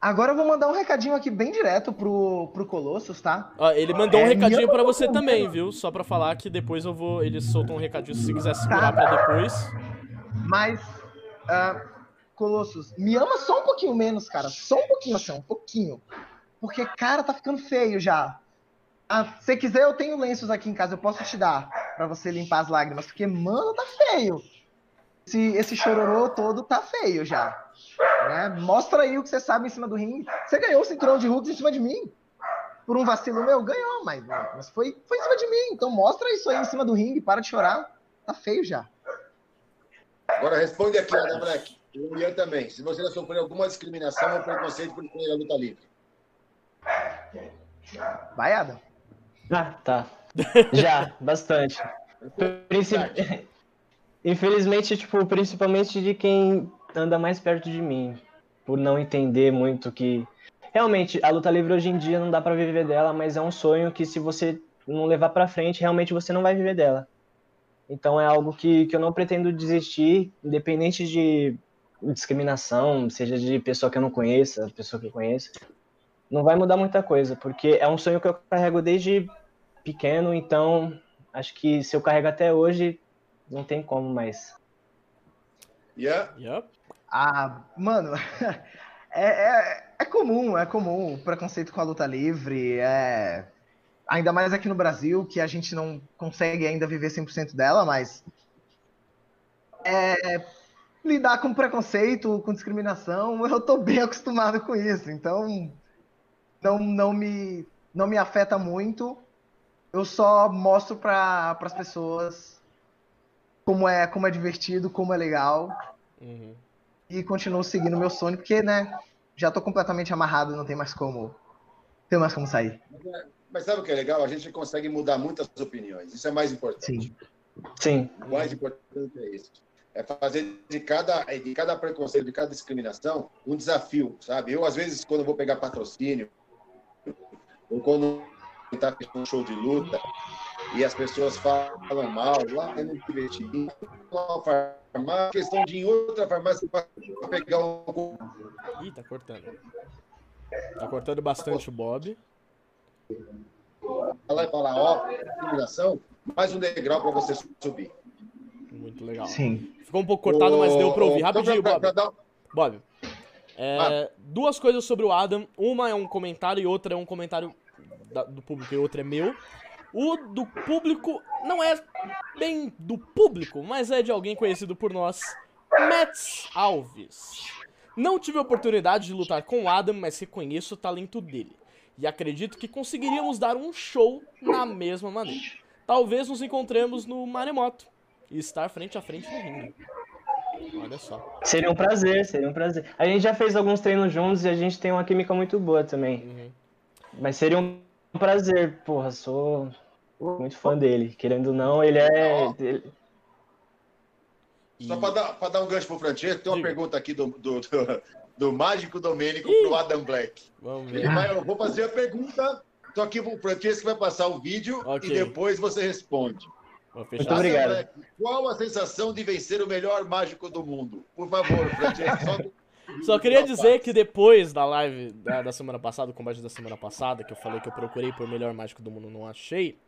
Agora eu vou mandar um recadinho aqui bem direto pro, pro Colossus, tá? Ó, ele mandou um É, recadinho meu pra você também, viu? Só pra falar que depois eu vou. Ele soltou um recadinho se quiser segurar pra depois. Mas, ah, Colossus, me ama só um pouquinho menos, cara. Só um pouquinho assim, um pouquinho. Porque, cara, tá ficando feio já. Ah, se você quiser, eu tenho lenços aqui em casa, eu posso te dar pra você limpar as lágrimas. Porque, mano, tá feio. Esse, esse chororô todo tá feio já. né? Mostra aí o que você sabe em cima do ringue. Você ganhou o cinturão de Hulk em cima de mim. Por um vacilo meu, ganhou, mas, mas foi, foi em cima de mim. Então mostra isso aí em cima do ringue, para de chorar. Tá feio já. Agora responde aqui, Adam Black. E o Ian também. Se você já sofreu alguma discriminação ou preconceito por escolher a luta livre. Vai, Adam. Ah, tá. Já, bastante. Princi- Infelizmente, tipo, principalmente de quem anda mais perto de mim, por não entender muito que realmente a luta livre hoje em dia não dá pra viver dela, mas é um sonho que se você não levar pra frente, realmente você não vai viver dela. Então é algo que, que eu não pretendo desistir, independente de discriminação, seja de pessoa que eu não conheça, pessoa que eu conheço. Não vai mudar muita coisa, porque é um sonho que eu carrego desde pequeno, então acho que se eu carrego até hoje, não tem como mais. Ian? Yup. Ah, mano, é, é, é comum, é comum o preconceito com a luta livre, é... ainda mais aqui no Brasil, que a gente não consegue ainda viver 100% dela, mas é, lidar com preconceito, com discriminação, eu tô bem acostumado com isso, então não, não, me, não me afeta muito, eu só mostro para as pessoas como é, como é divertido, como é legal, Uhum. e continuo seguindo meu sonho, porque, né, já tô completamente amarrado, não tem mais como, tem mais como sair. Mas sabe o que é legal? A gente consegue mudar muitas opiniões. Isso é mais importante. Sim. Sim, O mais importante é isso. é fazer de cada, de cada preconceito, de cada discriminação, um desafio, sabe? Eu, às vezes, quando vou pegar patrocínio, ou quando está fazendo um show de luta, e as pessoas falam mal, lá eu não uma farmácia, questão de ir em outra farmácia para pegar um. Ih, tá cortando. Tá cortando bastante o Bob. Falar e falar, ó, discriminação, mais um degrau para você subir. Muito legal. Sim. Ficou um pouco cortado, mas deu pra ouvir. Então, Rapidinho, Bob. Bob. é, Duas coisas sobre o Adam. Uma é um comentário e outra é um comentário da- do público e outra é meu. O do público não é bem do público, mas é de alguém conhecido por nós. Mets Alves. Não tive a oportunidade de lutar com o Adam, mas reconheço o talento dele. E acredito que conseguiríamos dar um show na mesma maneira. Talvez nos encontremos no Maremoto e estar frente a frente no ringue. Olha só. Seria um prazer, seria um prazer. A gente já fez alguns treinos juntos e a gente tem uma química muito boa também. Uhum. Mas seria um prazer, porra, sou muito fã dele. Querendo ou não, ele é. ele- Só para dar, pra dar um gancho pro Francesco, tem uma Diga. pergunta aqui do, do, do, do Mágico Domênico pro Adam Black. Vamos Ele ver. vai, eu vou fazer a pergunta, só que o Francesco vai passar o vídeo Ok. e depois você responde. Muito obrigado. Adam Black, qual a sensação de vencer o melhor mágico do mundo? Por favor, Francesco, só Só queria dizer que depois da live da, da semana passada, o combate da semana passada, que eu falei que eu procurei por melhor mágico do mundo, não achei.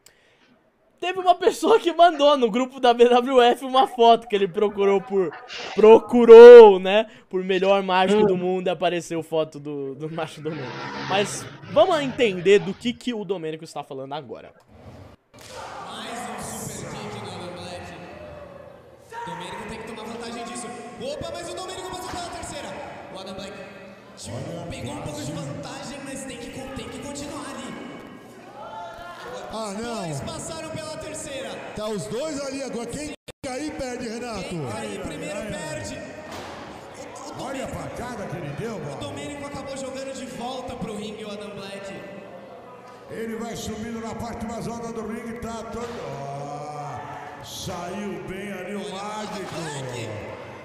Teve uma pessoa que mandou no grupo da BWF uma foto que ele procurou por. Procurou, né? Por melhor mágico do mundo e apareceu foto do, do mágico do mundo. Mas vamos entender do que, que o Domênico está falando agora. Mais um super kick do Adam Black. Domênico tem que tomar vantagem disso. Opa, mas o Domênico passou pela terceira. O Adam Black tipo, pegou um pouco de vantagem, mas tem que, tem que continuar ali. Ah, Dois não. passaram pela terceira. Tá os dois ali agora. Quem cair perde, Renato. Aí primeiro perde. O, o Olha a Domênico, pancada que ele deu, o mano. Domênico acabou jogando de volta pro ringue o Adam Black. Ele vai subindo na parte mais alta do ringue, tá todo. Ó, saiu bem ali o mágico.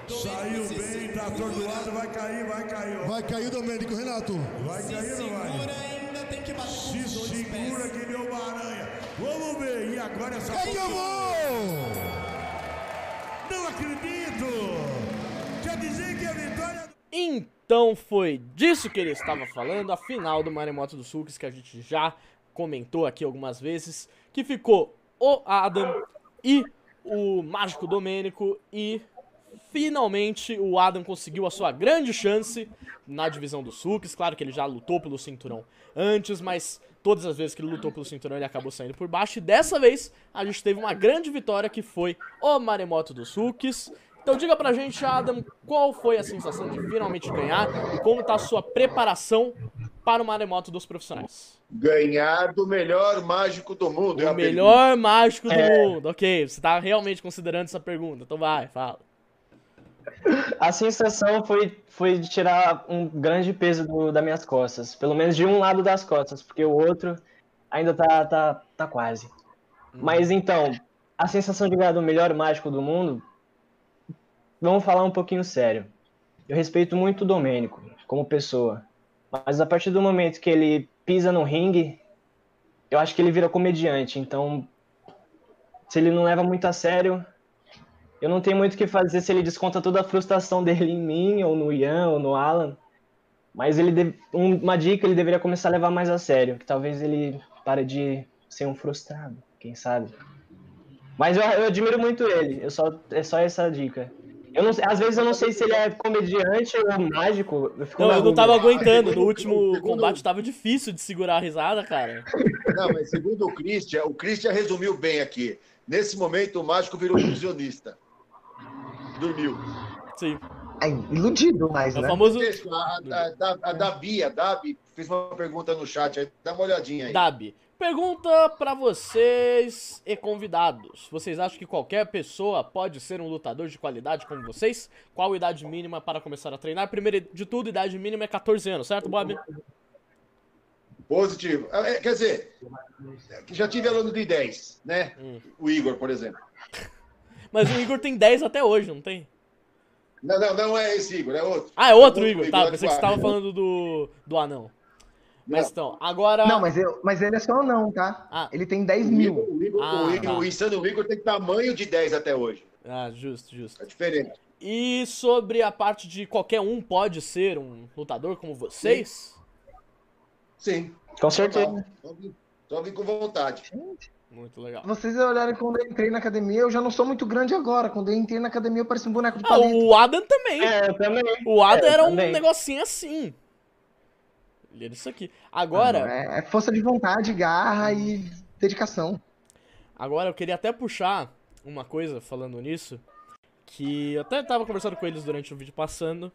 Saiu bem, tá atordoado, vai cair, vai cair. Vai cair o Domênico, Renato. Vai Se cair ou não vai? segura ainda, tem que bater com Se os dois segura pés. que deu aranha. Vamos ver. E agora essa. Acabou! Não acredito! Quer dizer que a vitória. Então foi disso que ele estava falando, a final do Maremoto do Sulks, que a gente já comentou aqui algumas vezes, que ficou o Adam e o Mágico Domênico e finalmente o Adam conseguiu a sua grande chance na divisão do Sulks, claro que ele já lutou pelo cinturão antes, mas todas as vezes que ele lutou pelo cinturão ele acabou saindo por baixo e dessa vez a gente teve uma grande vitória que foi o Maremoto do Sulks. Então diga pra gente, Adam, qual foi a sensação de finalmente ganhar e como tá a sua preparação para o maremoto dos profissionais? Ganhar do melhor mágico do mundo. é O a melhor mágico do É. mundo. Ok, você tá realmente considerando essa pergunta. Então vai, fala. A sensação foi, foi de tirar um grande peso do, das minhas costas. Pelo menos de um lado das costas, porque o outro ainda tá, tá, tá quase. Mas então, a sensação de ganhar do melhor mágico do mundo. Vamos falar um pouquinho sério. Eu respeito muito o Domênico como pessoa. Mas a partir do momento que ele pisa no ringue, eu acho que ele vira comediante. Então, se ele não leva muito a sério, eu não tenho muito o que fazer se ele desconta toda a frustração dele em mim, ou no Ian, ou no Alan. Mas ele deve- um- uma dica ele deveria começar a levar mais a sério, que talvez ele pare de ser um frustrado, quem sabe. Mas eu, eu admiro muito ele, eu só, é só essa dica. Eu não, às vezes eu não sei se ele é comediante ou mágico. Eu fico Não, eu não tava aguentando. No último segundo- combate tava difícil de segurar a risada, cara. Não, mas segundo o Christian, o Christian resumiu bem aqui. Nesse momento, o mágico virou ilusionista. Dormiu. Sim. É iludido mais, É o né? famoso A, a, a, a Dabi, a Dabi fez uma pergunta no chat aí. Dá uma olhadinha aí. Dabi. Pergunta pra vocês e convidados. Vocês acham que qualquer pessoa pode ser um lutador de qualidade como vocês? Qual a idade mínima para começar a treinar? Primeiro de tudo, idade mínima é 14 anos, certo, Bob? Positivo. É, quer dizer, já tive aluno de 10, né? Hum. O Igor, por exemplo. Mas o Igor tem 10 até hoje, não tem? Não, não, não é esse Igor, é outro. Ah, é outro Outro Igor. Igor, Tá, outro pensei que você tava falando do, do anão. Mas Não. então, agora. Não, mas, eu, mas ele é só não, tá? Ah. Ele tem 10 O mil. O, Igor, Ah, o, Igor, tá. o insano Igor tem tamanho de 10 até hoje. Ah, justo, justo. É diferente. E sobre a parte de qualquer um pode ser um lutador como vocês? Sim. Com certeza. Só vim, só vim com vontade. Muito legal. Vocês olharem quando eu entrei na academia, eu já não sou muito grande agora. Quando eu entrei na academia, eu parecia um boneco de Ah, palito. o Adam também. É, eu também. O Adam É, era um também. negocinho assim. Ele era isso aqui. Agora, É, é força de vontade, garra e dedicação. agora eu queria até puxar uma coisa falando nisso. Que eu até tava conversando com eles durante o vídeo passando.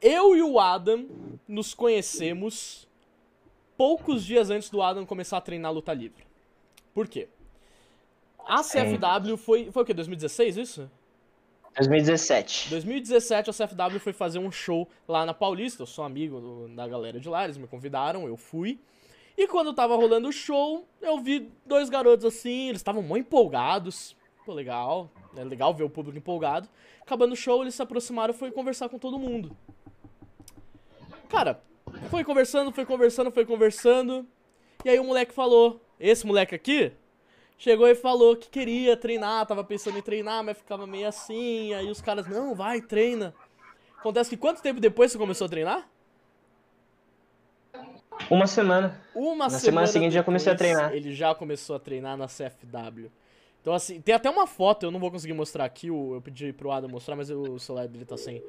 Eu e o Adam nos conhecemos poucos dias antes do Adam começar a treinar luta livre. Por quê? A CFW foi. Foi o quê? 2016 isso? 2017. 2017 a CFW foi fazer um show lá na Paulista. Eu sou amigo do- da galera de lá, eles me convidaram, eu fui. E quando tava rolando o show, eu vi dois garotos assim, eles estavam muito empolgados. Pô, legal. É legal ver o público empolgado. Acabando o show, eles se aproximaram e foi conversar com todo mundo. Cara, foi conversando, foi conversando, foi conversando. E aí o moleque falou: Esse moleque aqui chegou e falou que queria treinar, tava pensando em treinar, mas ficava meio assim. Aí os caras: Não, vai, treina. Acontece que quanto tempo depois você começou a treinar? Uma semana. Uma Na semana, semana seguinte já comecei a treinar. Ele já começou a treinar na CFW. Então, assim, tem até uma foto, eu não vou conseguir mostrar aqui, eu pedi pro Adam mostrar, mas o celular dele tá sem,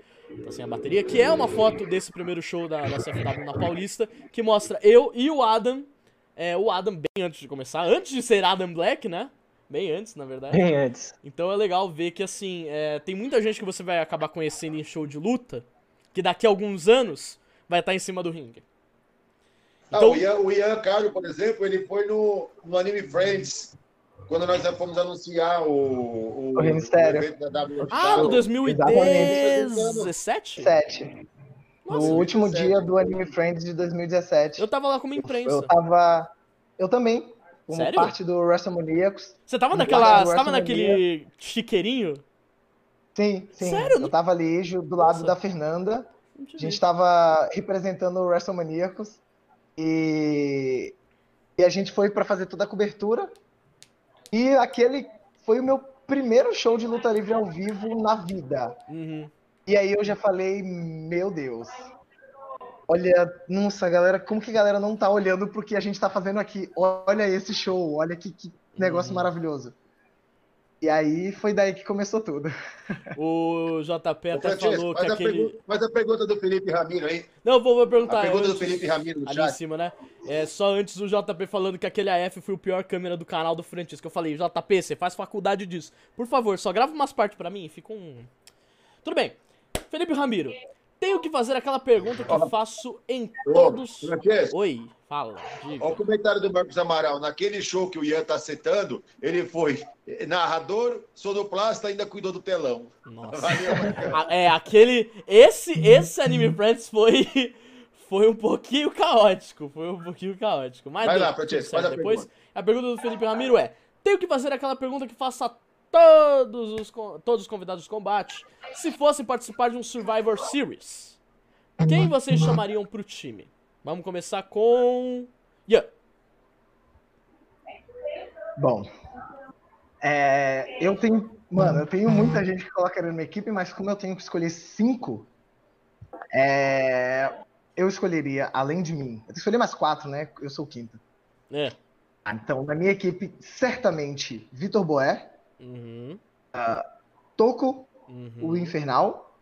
tá sem a bateria, que é uma foto desse primeiro show da, da CFW na Paulista, que mostra eu e o Adam, é, o Adam bem antes de começar, antes de ser Adam Black, né? Bem antes, na verdade. Bem antes. Então é legal ver que, assim, é, tem muita gente que você vai acabar conhecendo em show de luta, que daqui a alguns anos vai estar em cima do ringue. Ah, Então- o, Ian, o Ian Carlos, por exemplo, ele foi no, no Anime Friends, quando nós fomos anunciar o, O Rei Mistério. evento da WF. Ah, no Exatamente. 2017? 7. No Nossa, último 2017. dia do Anime Friends de 2017. Eu tava lá como imprensa. Eu tava. Eu também. Como Sério? parte do WrestleManiacos. Você tava naquela. Você tava naquele chiqueirinho? Sim, sim. Sério? Eu tava ali do lado Nossa. da Fernanda. A gente tava representando o WrestleManiacos. E, e a gente foi pra fazer toda a cobertura. E aquele foi o meu primeiro show de luta livre ao vivo na vida. Uhum. E aí eu já falei, meu Deus. Olha, nossa, galera, como que a galera não tá olhando pro que a gente tá fazendo aqui? Olha esse show, olha que, que negócio Uhum. maravilhoso. E aí foi daí que começou tudo. O JP até Francesco, falou que faz, a aquele. pergunta, faz a pergunta do Felipe Ramiro aí. Não, vou, vou A perguntar. pergunta do antes, Felipe Ramiro no Ali em chat. cima, né? É só antes o JP falando que aquele AF foi o pior câmera do canal do Francisco. Eu falei, JP, você faz faculdade disso. Por favor, só grava umas partes pra mim, fica um. Tudo bem. Felipe Ramiro, tenho que fazer aquela pergunta que faço em todos. Oi, fala, diga. Olha o comentário do Marcos Amaral. Naquele show que o Ian tá citando, ele foi narrador, sonoplasta, ainda cuidou do telão. Nossa. Valeu, É, aquele. Esse, esse Anime Friends foi. Foi um pouquinho caótico. Foi um pouquinho caótico. Mas Vai lá, deu tudo Francesco, faz a depois. pergunta. A pergunta do Felipe Ramiro é: tenho que fazer aquela pergunta que faço a todos os, todos os convidados de combate. Se fossem participar de um Survivor Series, quem vocês chamariam pro time? Vamos começar com. Ian. Bom, é, eu tenho, mano, eu tenho muita gente que coloca na minha equipe, mas como eu tenho que escolher cinco, é, eu escolheria, além de mim, eu tenho que escolher mais quatro, né? Eu sou o quinto. É. Ah, Então, na minha equipe, certamente, Vitor Boé, Uhum. Toco, Uhum. o Infernal,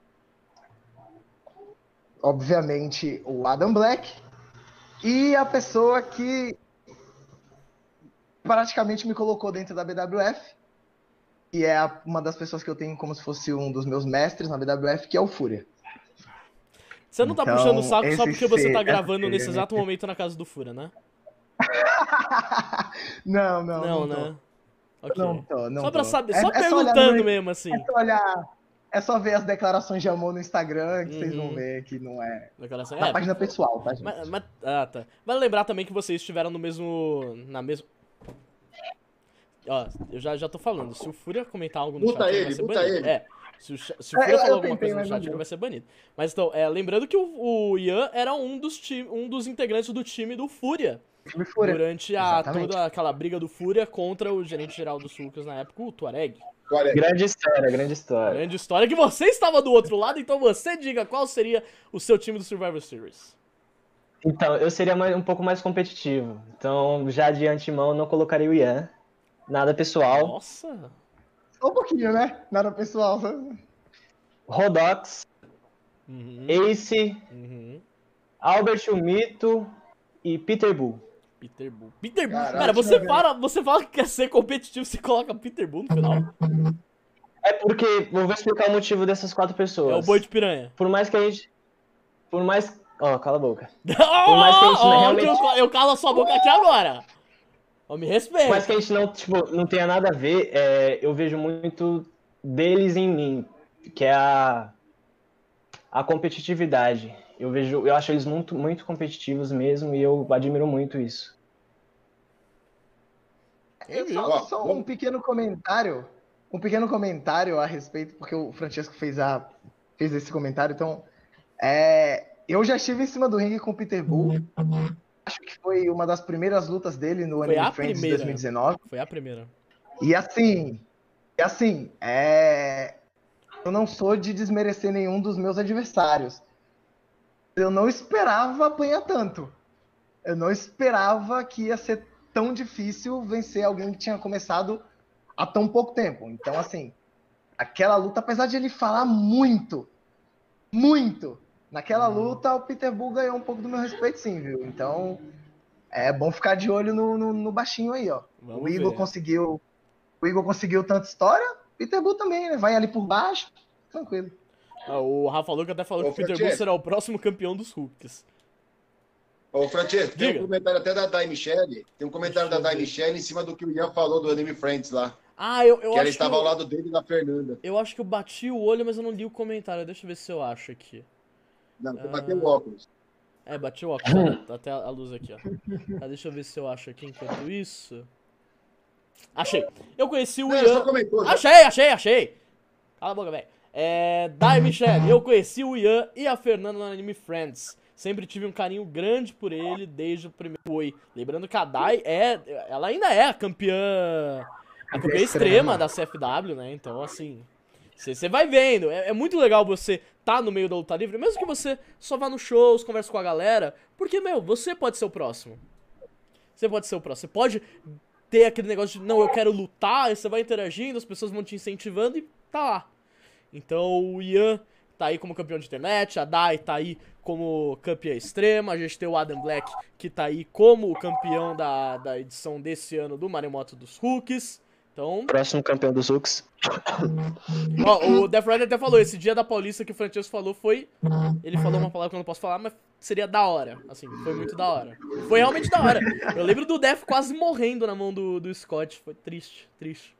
obviamente o Adam Black e a pessoa que praticamente me colocou dentro da BWF, que é uma das pessoas que eu tenho como se fosse um dos meus mestres na BWF, que é o Fúria. Você não tá Então, puxando o saco só porque você tá gravando esse nesse exato momento na casa do Fura, né? Não, não, Não, não, né? Ok. Não tô, não só pra tô. saber, É- só é só perguntando no- mesmo, assim. É só olhar, é só ver as declarações de amor no Instagram que vocês Uhum. vão ver que não é Declaração. na É, página pessoal, tá, gente? mas, mas- ah, tá. Vale lembrar também que vocês estiveram no mesmo. Na mesma. Ó, eu já, já tô falando. Se o Fúria comentar algo no Muta chat, ele ele, vai ser banido. ele. É. Se o, se o É, Fúria eu- falar alguma tentei, coisa no chat, ele vai ser banido. Mas então, é, lembrando que o, o Ian era um dos, ti- um dos integrantes do time do Fúria. Time Fúria. Durante a, Exatamente. toda aquela briga do Fúria contra o gerente geral do Sulcas na época, o Tuareg. Olha, Grande história, grande história. Grande história que você estava do outro lado, então você diga qual seria o seu time do Survivor Series. Então, eu seria mais- um pouco mais competitivo. Então, já de antemão, eu não colocaria o Ian. Nada pessoal. Nossa! Só um pouquinho, né? Nada pessoal. Rodox, Uhum, Ace, uhum. Albert o Mito e Peter Bull. Peter Bull. Peter Bull. Caraca, Cara, você fala, você fala que quer ser competitivo, você coloca Peter Bull no final. É porque, vou explicar o motivo dessas quatro pessoas. É o boi de piranha. Por mais que a gente. Por mais. Ó, cala a boca. Por mais que a gente realmente- eu, eu calo a sua boca aqui agora. Me Por respeita. mais que a gente não, tipo, não tenha nada a ver, é, eu vejo muito deles em mim, que é a, a competitividade. Eu vejo, eu acho eles muito, muito competitivos mesmo e eu admiro muito isso. Entendi. só, Ó, só um pequeno comentário. Um pequeno comentário a respeito, porque o Francesco fez, a, fez esse comentário. Então, é, eu já estive em cima do ringue com o Peter Bull. Acho que foi uma das primeiras lutas dele no Foi Anime Friends de primeira. 2019. Foi a primeira. E assim, e assim, é... eu não sou de desmerecer nenhum dos meus adversários. Eu não esperava apanhar tanto. Eu não esperava que ia ser tão difícil vencer alguém que tinha começado há tão pouco tempo. Então, assim, aquela luta, apesar de ele falar muito, muito, naquela luta o Peter Bull ganhou um pouco do meu respeito, sim, viu? Então, é bom ficar de olho no, no, no baixinho aí, ó. Vamos o Igor ver. conseguiu. O Igor conseguiu tanta história, Peter Bull também, né? Vai ali por baixo, tranquilo. Ah, o Rafa Luca até falou Ô, que o Peter Bull será o próximo campeão dos Hulks. Ô, Francesco, tem um comentário até da Dai Michele. Tem um comentário Deixa da Dai. Michele em cima do que o Ian falou do Anime Friends lá. Ah, eu, eu que ela acho estava que eu, ao lado dele e da Fernanda. eu acho que eu bati o olho, mas eu não li o comentário. Deixa eu ver se eu acho aqui. Não, você Ah. bateu o óculos. É, bati o óculos. tá até a luz aqui, ó. Tá, deixa eu ver se eu acho aqui enquanto isso. Achei. Eu conheci o Não, Ian. comentou. já. Achei, achei, achei. Cala a boca, velho. É. Dai, Michelle, eu conheci o Ian e a Fernanda no Anime Friends. Sempre tive um carinho grande por ele desde o primeiro Oi. Lembrando que a Dai é. Ela ainda é a campeã. A campeã extrema da CFW, né? Então, assim. Você vai vendo. É, é muito legal você tá no meio da luta livre, mesmo que você só vá nos shows, converse com a galera. Porque, meu, você pode ser o próximo. Você pode ser o próximo. Você pode ter aquele negócio de, não, eu quero lutar, você vai interagindo, as pessoas vão te incentivando e tá lá. Então o Ian tá aí como campeão de internet, a Dai tá aí como campeã extrema, a gente tem o Adam Black que tá aí como o campeão da, da edição desse ano do Maremoto dos Hulks. Então, Próximo campeão dos Hooks. ó, o Death Rider até falou, esse dia da Paulista que o Francesco falou foi. Ele falou uma palavra que eu não posso falar, mas seria da hora. Assim, foi muito da hora. Foi realmente da hora. Eu lembro do Death quase morrendo na mão do, do Scott. Foi triste, triste.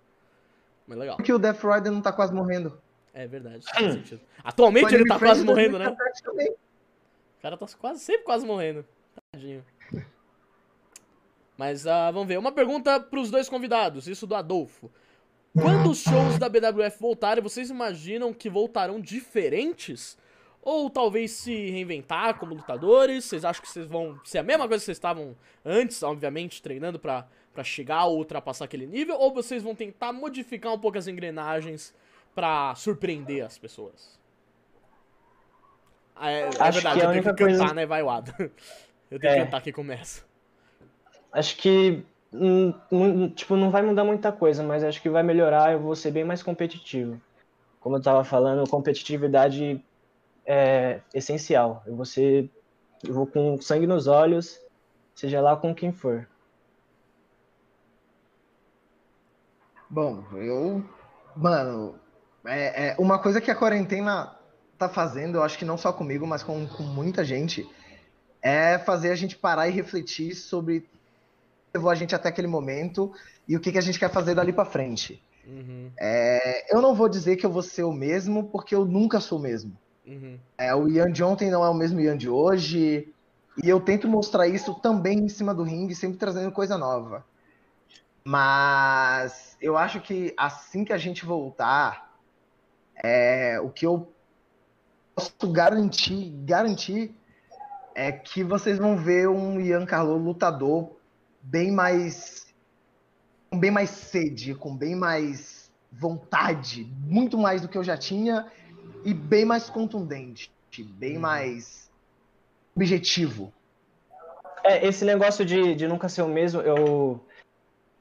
Mas legal. Que o Death Rider não tá quase morrendo. É verdade. Atualmente ele tá quase morrendo, né? O cara tá quase, sempre quase morrendo. Tadinho. Mas ah, vamos ver. Uma pergunta pros dois convidados, isso do Adolfo. Quando os shows da BWF voltarem, vocês imaginam que voltarão diferentes? Ou talvez se reinventar como lutadores? Vocês acham que vocês vão ser a mesma coisa que vocês estavam antes, obviamente, treinando pra chegar ou ultrapassar aquele nível? Ou vocês vão tentar modificar um pouco as engrenagens pra surpreender as pessoas? É, é Acho verdade, que a eu tenho que cantar, coisa- né? Vai o Adam. Eu tenho que É. cantar que começa. Acho que tipo, não vai mudar muita coisa, mas acho que vai melhorar, eu vou ser bem mais competitivo. Como eu tava falando, competitividade é essencial. Eu vou ser eu vou com sangue nos olhos, seja lá com quem for. Bom, eu. Mano, é, é uma coisa que a quarentena tá fazendo, eu acho que não só comigo, mas com, com muita gente, é fazer a gente parar e refletir sobre o que levou a gente até aquele momento e o que, que a gente quer fazer dali pra frente. Uhum, É, eu não vou dizer que eu vou ser o mesmo, porque eu nunca sou o mesmo. uhum. É, o Ian de ontem não é o mesmo Ian de hoje. E eu tento mostrar isso também em cima do ringue, sempre trazendo coisa nova. Mas eu acho que assim que a gente voltar, é, o que eu posso garantir, garantir é que vocês vão ver um Ian Carlo lutador bem mais com bem mais sede, com bem mais vontade, muito mais do que eu já tinha e bem mais contundente, bem mais objetivo. É, esse negócio de, de nunca ser o mesmo, eu,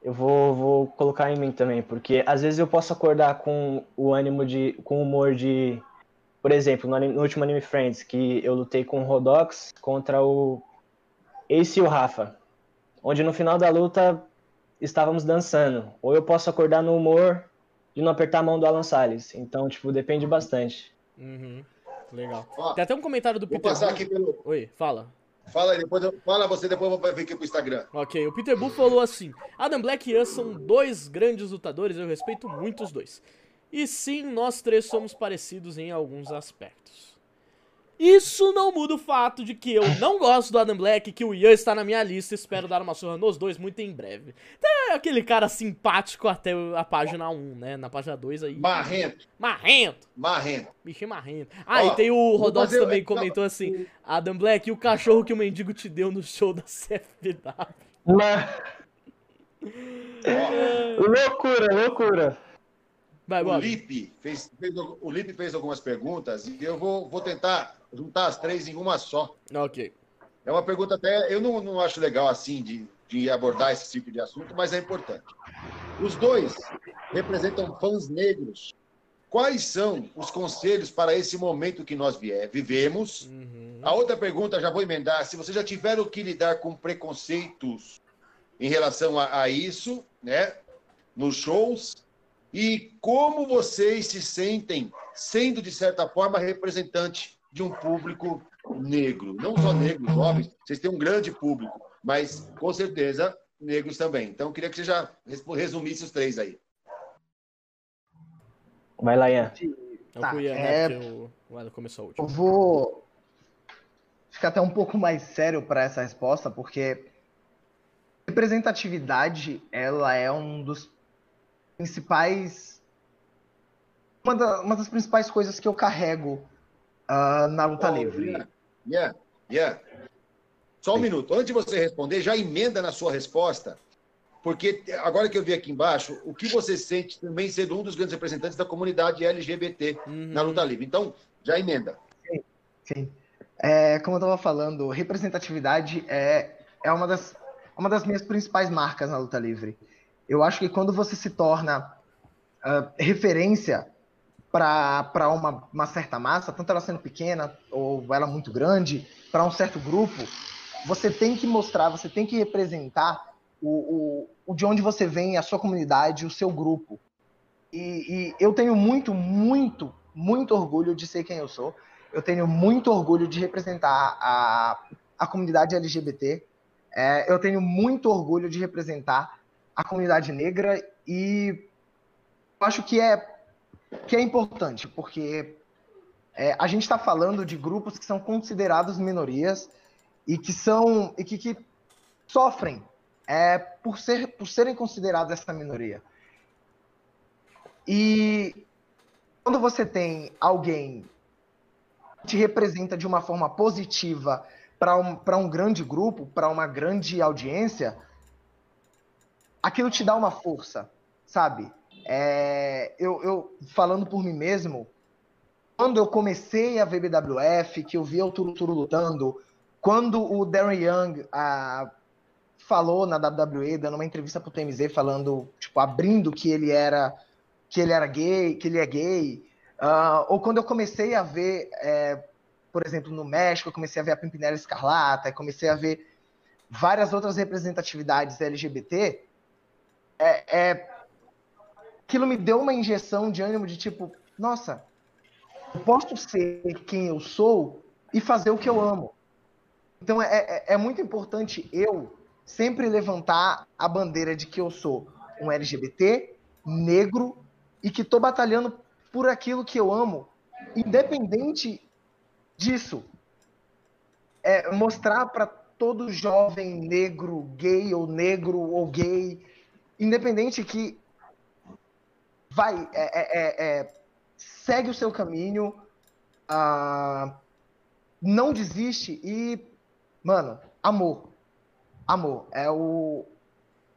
eu vou, vou colocar em mim também, porque às vezes eu posso acordar com o ânimo de. com o humor de. Por exemplo, no, anime- no último Anime Friends, que eu lutei com o Rodox contra o Ace e o Rafa. Onde no final da luta estávamos dançando. Ou eu posso acordar no humor de não apertar a mão do Alan Salles. Então, tipo, depende bastante. Uhum. Legal. Ó, Tem até um comentário do Vou Peter passar aqui pelo. Oi, fala. Fala aí, depois eu... fala você, depois eu vou vir aqui pro Instagram. Ok, o Peter Bull falou assim: Adam Black e Ian são dois grandes lutadores, eu respeito muito os dois. E sim, nós três somos parecidos em alguns aspectos. Isso não muda o fato de que eu não gosto do Adam Black, que o Ian está na minha lista, espero dar uma surra nos dois muito em breve. Então, é aquele cara simpático até a página 1, né? Na página 2 aí. Marrento, Marrento! marrento. Bichinho marrento. Ah, Ó, e tem o Rodox fazer- também comentou assim: Adam Black, e o cachorro que o mendigo te deu no show da CFW? Mas... Ó, loucura, loucura. Vai, o. Lipe fez, fez- o Lipe fez algumas perguntas e eu vou, vou tentar juntar as três em uma só. Ok. É uma pergunta até. Eu não, não acho legal assim de, de abordar esse tipo de assunto, mas é importante. Os dois representam fãs negros. Quais são os conselhos para esse momento que nós vivemos? Uhum. A outra pergunta, já vou emendar. Se vocês já tiveram que lidar com preconceitos em relação a, a isso, né? Nos shows, e como vocês se sentem sendo, de certa forma, representante de um público negro. Não só negros, jovens, vocês têm um grande público, mas com certeza negros também. Então, eu queria que você já resumisse os três aí. Vai lá, Ian. É Tá, é- né? O, o Ela começou a última. Eu vou ficar até um pouco mais sério para essa resposta, porque representatividade ela é um dos principais uma, da- uma das principais coisas que eu carrego ah, na luta Oh, livre. Yeah, yeah, yeah. Só um minuto. Antes de você responder, já emenda na sua resposta, porque agora que eu vi aqui embaixo, o que você sente também sendo um dos grandes representantes da comunidade LGBT Uhum. na luta livre. Então, já emenda. Sim. É, como eu estava falando, representatividade é, é uma, das, uma das minhas principais marcas na luta livre. Eu acho que quando você se torna ah, referência para uma, uma certa massa, tanto ela sendo pequena ou ela muito grande, para um certo grupo, você tem que mostrar, você tem que representar o, o, o de onde você vem, a sua comunidade, o seu grupo. E, e eu tenho muito, muito, muito orgulho de ser quem eu sou. Eu tenho muito orgulho de representar a, a comunidade LGBT. É, eu tenho muito orgulho de representar a comunidade negra e acho que é, que é importante, porque é, a gente está falando de grupos que são considerados minorias e que são e que, que sofrem é, por, ser, por serem considerados essa minoria. E quando você tem alguém que te representa de uma forma positiva para um, um grande grupo, para uma grande audiência, aquilo te dá uma força, sabe? É, eu, eu, falando por mim mesmo, quando eu comecei a ver BWF, que eu via o Turu Turu lutando, quando o Darren Young ah, falou na WWE, dando uma entrevista pro TMZ, falando, tipo, abrindo que ele era que ele era gay, que ele é gay, ah, ou quando eu comecei a ver, é, por exemplo, no México, eu comecei a ver a Pimpinela Escarlata, comecei a ver várias outras representatividades LGBT, é, é, aquilo me deu uma injeção de ânimo de tipo, nossa, eu posso ser quem eu sou e fazer o que eu amo. Então é, é, é muito importante eu sempre levantar a bandeira de que eu sou um LGBT, negro e que estou batalhando por aquilo que eu amo, independente disso. É mostrar para todo jovem negro, gay ou negro ou gay, independente que vai, é, é, é, é, segue o seu caminho, ah, não desiste e, mano, amor. Amor. É o,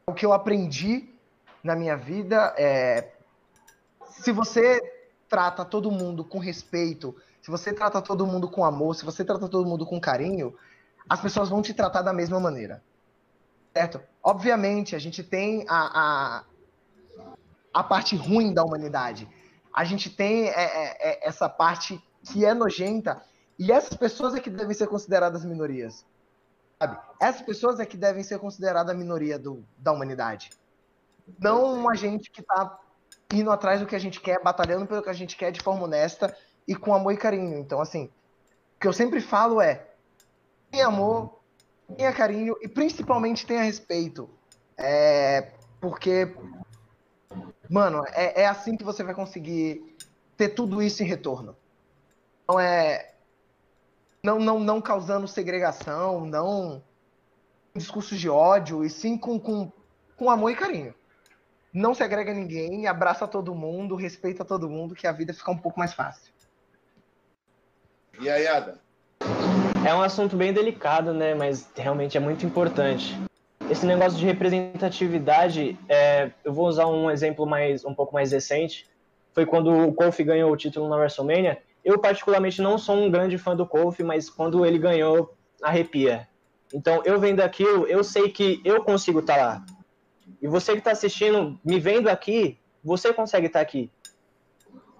o que eu aprendi na minha vida. É, se você trata todo mundo com respeito, se você trata todo mundo com amor, se você trata todo mundo com carinho, as pessoas vão te tratar da mesma maneira. Certo? Obviamente, a gente tem a, a, a parte ruim da humanidade. A gente tem é, é, é, essa parte que é nojenta. E essas pessoas é que devem ser consideradas minorias. Sabe? Essas pessoas é que devem ser consideradas a minoria do, da humanidade. Não a gente que está indo atrás do que a gente quer, batalhando pelo que a gente quer de forma honesta e com amor e carinho. Então, assim, o que eu sempre falo é: tenha amor, tenha carinho e principalmente tenha respeito. É, porque, mano, é, é assim que você vai conseguir ter tudo isso em retorno. Não é. Não, não, não causando segregação, não discursos de ódio, e sim com, com, com amor e carinho não segrega ninguém, abraça todo mundo, respeita todo mundo, que a vida fica um pouco mais fácil. E aí, Ada? É um assunto bem delicado, né? Mas realmente é muito importante. Esse negócio de representatividade, é, eu vou usar um exemplo mais um pouco mais recente. Foi quando o Kofi ganhou o título na WrestleMania. Eu particularmente não sou um grande fã do Kofi, mas quando ele ganhou, arrepia. Então, eu vendo aquilo, eu sei que eu consigo estar tá lá. E você que está assistindo, me vendo aqui, você consegue estar tá aqui.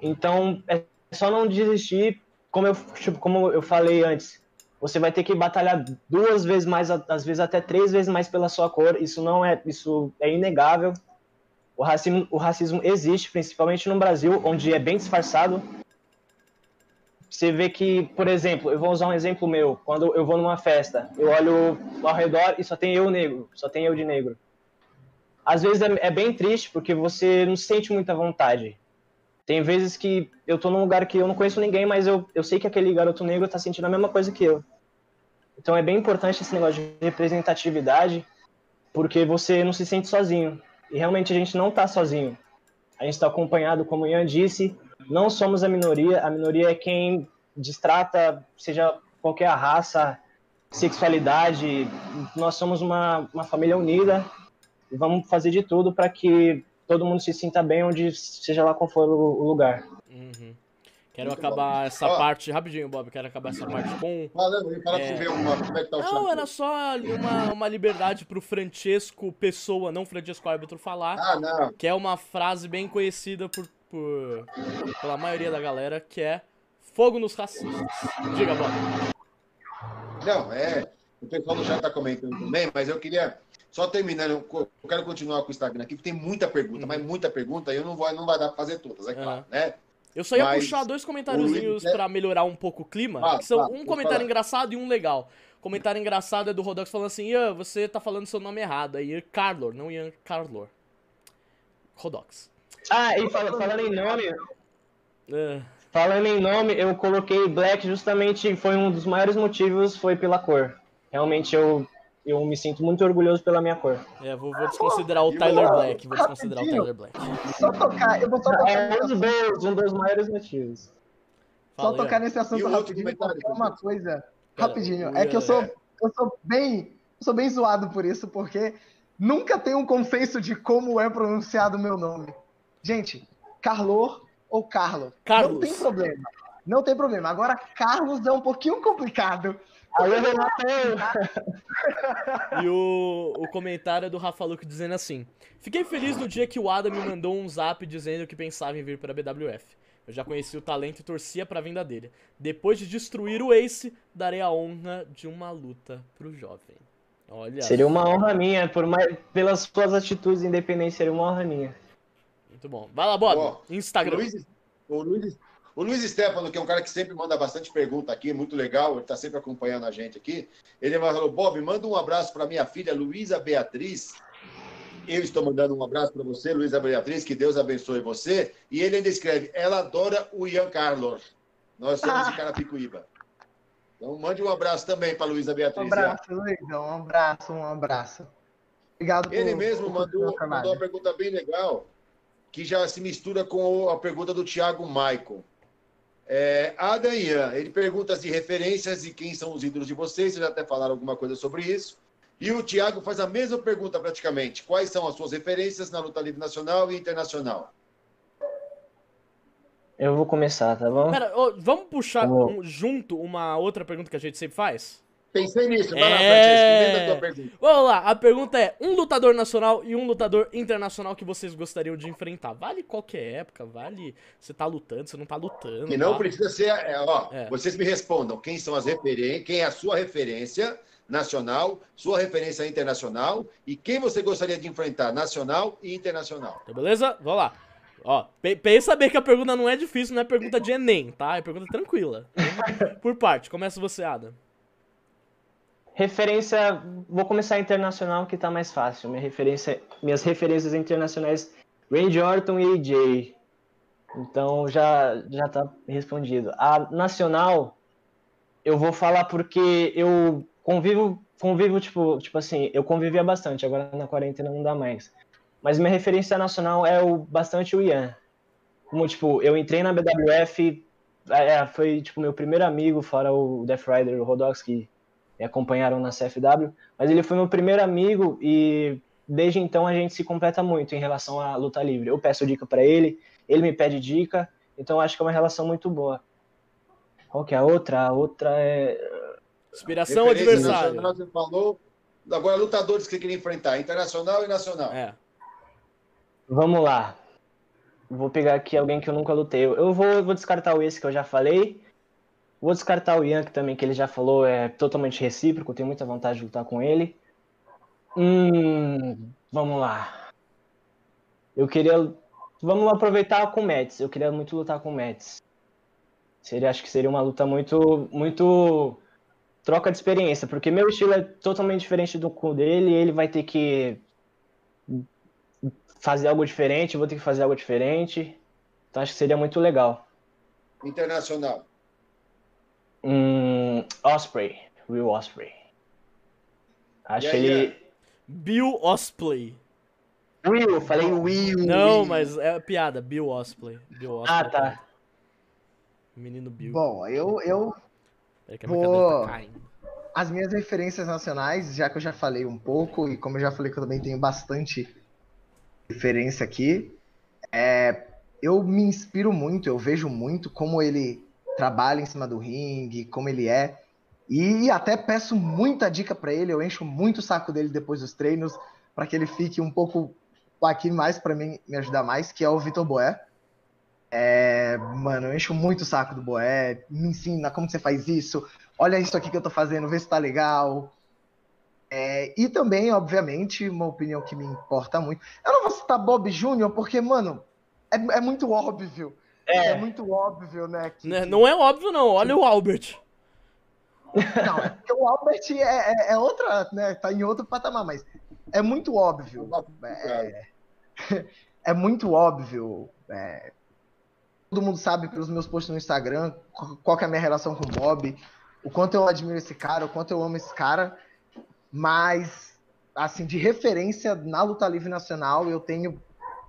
Então, é só não desistir, como eu, tipo, como eu falei antes. Você vai ter que batalhar duas vezes mais, às vezes até três vezes mais pela sua cor. Isso não é, isso é inegável. O racismo, o racismo existe, principalmente no Brasil, onde é bem disfarçado. Você vê que, por exemplo, eu vou usar um exemplo meu. Quando eu vou numa festa, eu olho ao redor e só tem eu negro, só tem eu de negro às vezes é, é, bem triste porque você não sente muita vontade. Tem vezes que eu tô num lugar que eu não conheço ninguém, mas eu, eu sei que aquele garoto negro tá sentindo a mesma coisa que eu. Então é bem importante esse negócio de representatividade, porque você não se sente sozinho. E realmente a gente não tá sozinho. A gente está acompanhado, como o Ian disse, não somos a minoria, a minoria é quem distrata, seja qualquer raça, sexualidade, nós somos uma, uma família unida e vamos fazer de tudo para que todo mundo se sinta bem onde seja lá qual for o, lugar. Uhum. Quero Muito acabar bom. essa parte, rapidinho, Bob, quero acabar essa parte com. É... ver uma, como é que tá o Não, era só uma, uma liberdade pro Francesco Pessoa, não Francesco Árbitro, falar. Ah, não. Que é uma frase bem conhecida por, por, pela maioria da galera, que é fogo nos racistas. Diga, Bob. Não, é. O pessoal já está comentando também, mas eu queria só terminando, eu quero continuar com o Instagram aqui, porque tem muita pergunta, uhum. mas muita pergunta, e eu não vou, não vai dar pra fazer todas, é claro, uhum. né? Eu só ia mas, puxar dois comentáriozinhos é... para melhorar um pouco o clima, ah, que são ah, um comentário falar. engraçado e um legal. O comentário engraçado é do Rodox falando assim, Ian, você tá falando seu nome errado, é Ian Carlor, não Ian Carlor. Rodox. Ah, e fala, falando em nome... Uh... Falando em nome, eu coloquei Black justamente, foi um dos maiores motivos, foi pela cor. Realmente eu eu me sinto muito orgulhoso pela minha cor. É, vou, vou desconsiderar o Tyler Black. Vou desconsiderar o Tyler Black. Só tocar, eu vou só tocar. É um dos, um dos maiores motivos. Fala, só tocar nesse assunto rapidinho, porque é uma coisa. Rapidinho. É que eu sou, eu sou bem. Eu sou bem zoado por isso, porque nunca tem um consenso de como é pronunciado o meu nome. Gente, Carlor ou Carlo? Carlos. Não tem problema. Não tem problema. Agora, Carlos é um pouquinho complicado. E o, o comentário é do Rafa Luke dizendo assim: Fiquei feliz no dia que o Adam me mandou um zap dizendo que pensava em vir para a BWF. Eu já conheci o talento e torcia para a vinda dele. Depois de destruir o Ace, darei a honra de uma luta pro jovem. Olha. Seria uma honra minha, por mais, pelas suas atitudes independentes, seria uma honra minha. Muito bom. Vai lá, Bob. Instagram. O Luiz, o Luiz, o Luiz Stefano, que é um cara que sempre manda bastante pergunta aqui, muito legal, ele está sempre acompanhando a gente aqui. Ele falou: Bob, manda um abraço para minha filha Luísa Beatriz. Eu estou mandando um abraço para você, Luísa Beatriz, que Deus abençoe você. E ele ainda escreve: ela adora o Ian Carlos. Nós somos de Carapicuíba. Então, mande um abraço também para Luísa Beatriz. Um abraço, Luísa. Um abraço, um abraço. Obrigado Ele por- mesmo por mandou, mandou uma pergunta bem legal, que já se mistura com a pergunta do Thiago Michael. É, Adam e Ian, ele pergunta se referências e quem são os ídolos de vocês, vocês já até falaram alguma coisa sobre isso. E o Thiago faz a mesma pergunta praticamente. Quais são as suas referências na luta livre nacional e internacional? Eu vou começar, tá bom? Pera, vamos puxar Vamos. junto uma outra pergunta que a gente sempre faz? Pensei nisso, vai lá, É. Francesco, tua pergunta. Vamos lá, a pergunta é: um lutador nacional e um lutador internacional que vocês gostariam de enfrentar? Vale qualquer época, vale você tá lutando, você não tá lutando. Que não tá? precisa ser. é, ó, É. Vocês me respondam quem são as referências, quem é a sua referência nacional, sua referência internacional e quem você gostaria de enfrentar, nacional e internacional. Tá beleza? Vamos lá. Ó, pe- pensa bem que a pergunta não é difícil, não é pergunta de Enem, tá? É pergunta tranquila. Por parte, começa você, Adam. Referência, vou começar internacional que tá mais fácil. Minha referência, minhas referências internacionais, Randy Orton e AJ. Então já já tá respondido. A nacional eu vou falar porque eu convivo convivo tipo, tipo assim, eu convivia bastante, agora na quarentena não dá mais. Mas minha referência nacional é o bastante o Ian. Como tipo, eu entrei na BWF, é, foi tipo meu primeiro amigo, fora o Death Rider o Rodox que me acompanharam na CFW, mas ele foi meu primeiro amigo e desde então a gente se completa muito em relação à luta livre. Eu peço dica pra ele, ele me pede dica, então acho que é uma relação muito boa. Qual que é a outra? A outra é Inspiração ou adversário? você falou. Agora, lutadores que você queria enfrentar, internacional e nacional. É. Vamos lá. Vou pegar aqui alguém que eu nunca lutei. Eu vou, eu vou descartar o esse que eu já falei. Vou descartar o Yankee também, que ele já falou, é totalmente recíproco, tenho muita vontade de lutar com ele. Hum, vamos lá. Eu queria. Vamos aproveitar com o Mets. Eu queria muito lutar com o Mets. Seria, acho que seria uma luta muito, muito troca de experiência, porque meu estilo é totalmente diferente do dele, ele vai ter que fazer algo diferente, eu vou ter que fazer algo diferente. Então acho que seria muito legal. Internacional. Hum, Osprey, Will Osprey. Acho E que aí, ele. Bill Osplay. Will, falei Will. Não, Will. mas é piada. Bill Osplay. Bill Osplay. Ah, tá. Menino Bill. Bom, eu, eu Peraí que a minha vou- tá caindo. As minhas referências nacionais, já que eu já falei um pouco, e como eu já falei que eu também tenho bastante referência aqui, é, eu me inspiro muito, eu vejo muito como ele trabalha em cima do ringue, como ele é, e até peço muita dica pra ele, eu encho muito o saco dele depois dos treinos, para que ele fique um pouco aqui mais pra mim me ajudar mais, que é o Vitor Boé. É, mano, eu encho muito o saco do Boé, me ensina como você faz isso, olha isso aqui que eu tô fazendo, vê se tá legal. É, e também, obviamente, uma opinião que me importa muito. Eu não vou citar Bob Jr., porque, mano, é, é muito óbvio. É. É, muito óbvio, né? que- Né, que- Não é óbvio, não. Olha o Albert. Não, é porque o Albert é, é- é outra, né? Tá em outro patamar, mas é muito óbvio. É, é muito óbvio. é, todo mundo sabe pelos meus posts no Instagram qual qual que é a minha relação com o Bob, o quanto eu admiro esse cara, o quanto eu amo esse cara. Mas, assim, de referência na luta livre nacional, eu tenho,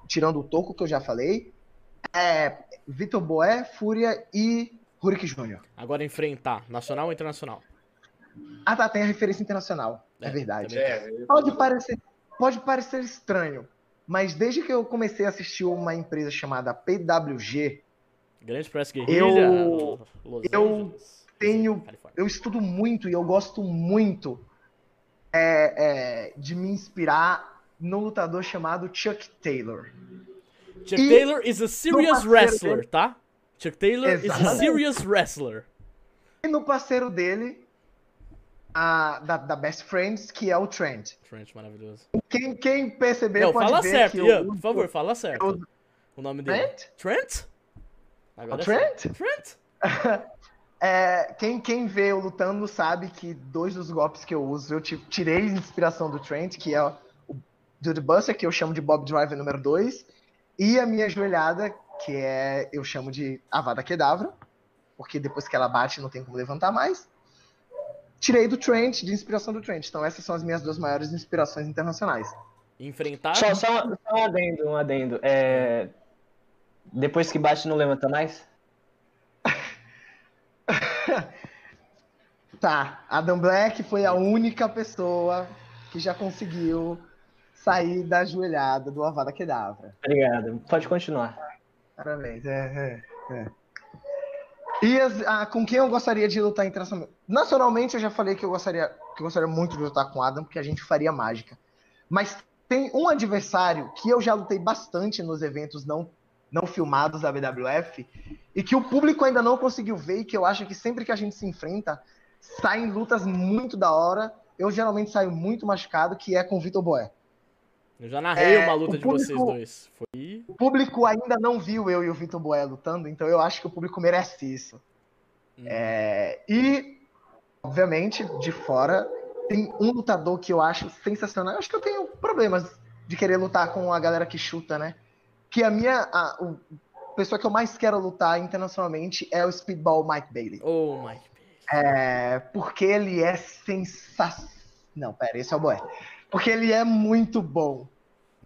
tirando o toco que eu já falei, é Vitor Boé, Fúria e Rurik Jr. Agora enfrentar. Nacional ou internacional? Ah, tá, tem a referência internacional. É, É, verdade. também. É, Pode parecer, pode parecer estranho, mas desde que eu comecei a assistir uma empresa chamada PWG, Grande Press Guerrilha. Eu- eu tenho- eu estudo muito e eu gosto muito é, é, de me inspirar num lutador chamado Chuck Taylor. Chuck E Taylor is a serious wrestler, dele- tá? Chuck Taylor is a Exatamente. serious wrestler. E no parceiro dele, a- da, da Best Friends, que é o Trent. Trent, maravilhoso. Quem, quem perceber Não, pode fala ver certo, que Ian, por favor, fala certo. eu- O nome dele. Trent? Trent? O é Trent? Trent? É, quem, quem vê eu lutando sabe que dois dos golpes que eu uso, eu ti- tirei inspiração do Trent, que é o Dude Buster, que eu chamo de Bob Driver número 2, e a minha joelhada, que é eu chamo de Avada Kedavra, porque depois que ela bate não tem como levantar mais. tirei do Trent, de inspiração do Trent. Então essas são as minhas duas maiores inspirações internacionais. Enfrentar. Só, só, só um adendo, um adendo. É, Depois que bate, não levanta mais? Tá, Adam Black foi a única pessoa que já conseguiu sair da joelhada do Avada Kedavra. Obrigado. Pode continuar. Parabéns, é, é, é. E as- ah, com quem eu gostaria de lutar internacionalmente? Nacionalmente, eu já falei que eu gostaria, que eu gostaria muito de lutar com Adam, porque a gente faria mágica. Mas tem um adversário que eu já lutei bastante nos eventos não, não filmados da BWF e que o público ainda não conseguiu ver e que eu acho que sempre que a gente se enfrenta, saem lutas muito da hora. Eu geralmente saio muito machucado, que é com o Vitor Boé. Eu já narrei É, uma luta de vocês dois. Foi. O público ainda não viu eu e o Vitor Boé lutando, então eu acho que o público merece isso. Hum. É, e, obviamente, de fora, tem um lutador que eu acho sensacional. Eu acho que eu tenho problemas de querer lutar com a galera que chuta, né? Que a minha. A, o- pessoa que eu mais quero lutar internacionalmente é o Speedball Mike Bailey. Oh, Mike. É, porque ele é sensacional. Não, pera, esse é o Boé. Porque ele é muito bom.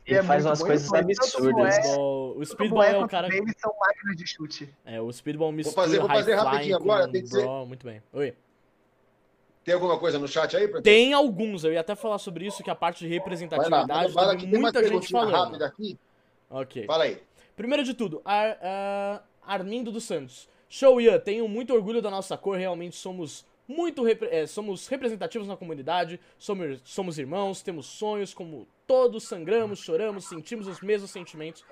Ele é faz umas bom, coisas ele absurdas. O Speedball é o cara. Bailey são máquinas de chute. É, o Speedball mistura fazer- vou fazer rapidinho agora, tem que ser- Muito bem. Oi. Tem alguma coisa no chat aí? Pra Tem alguns, eu ia até falar sobre isso, que a parte de Vai lá, representatividade vai lá, tem muita gente perguntinha falando. rápida aqui. Ok. Fala aí. Primeiro de tudo, Ar- ah, Armindo dos Santos. Show, Ian. Tenho muito orgulho da nossa cor. Realmente somos muito eh, somos representativos na comunidade. Somos, somos irmãos, temos sonhos, como todos sangramos, choramos, sentimos os mesmos sentimentos.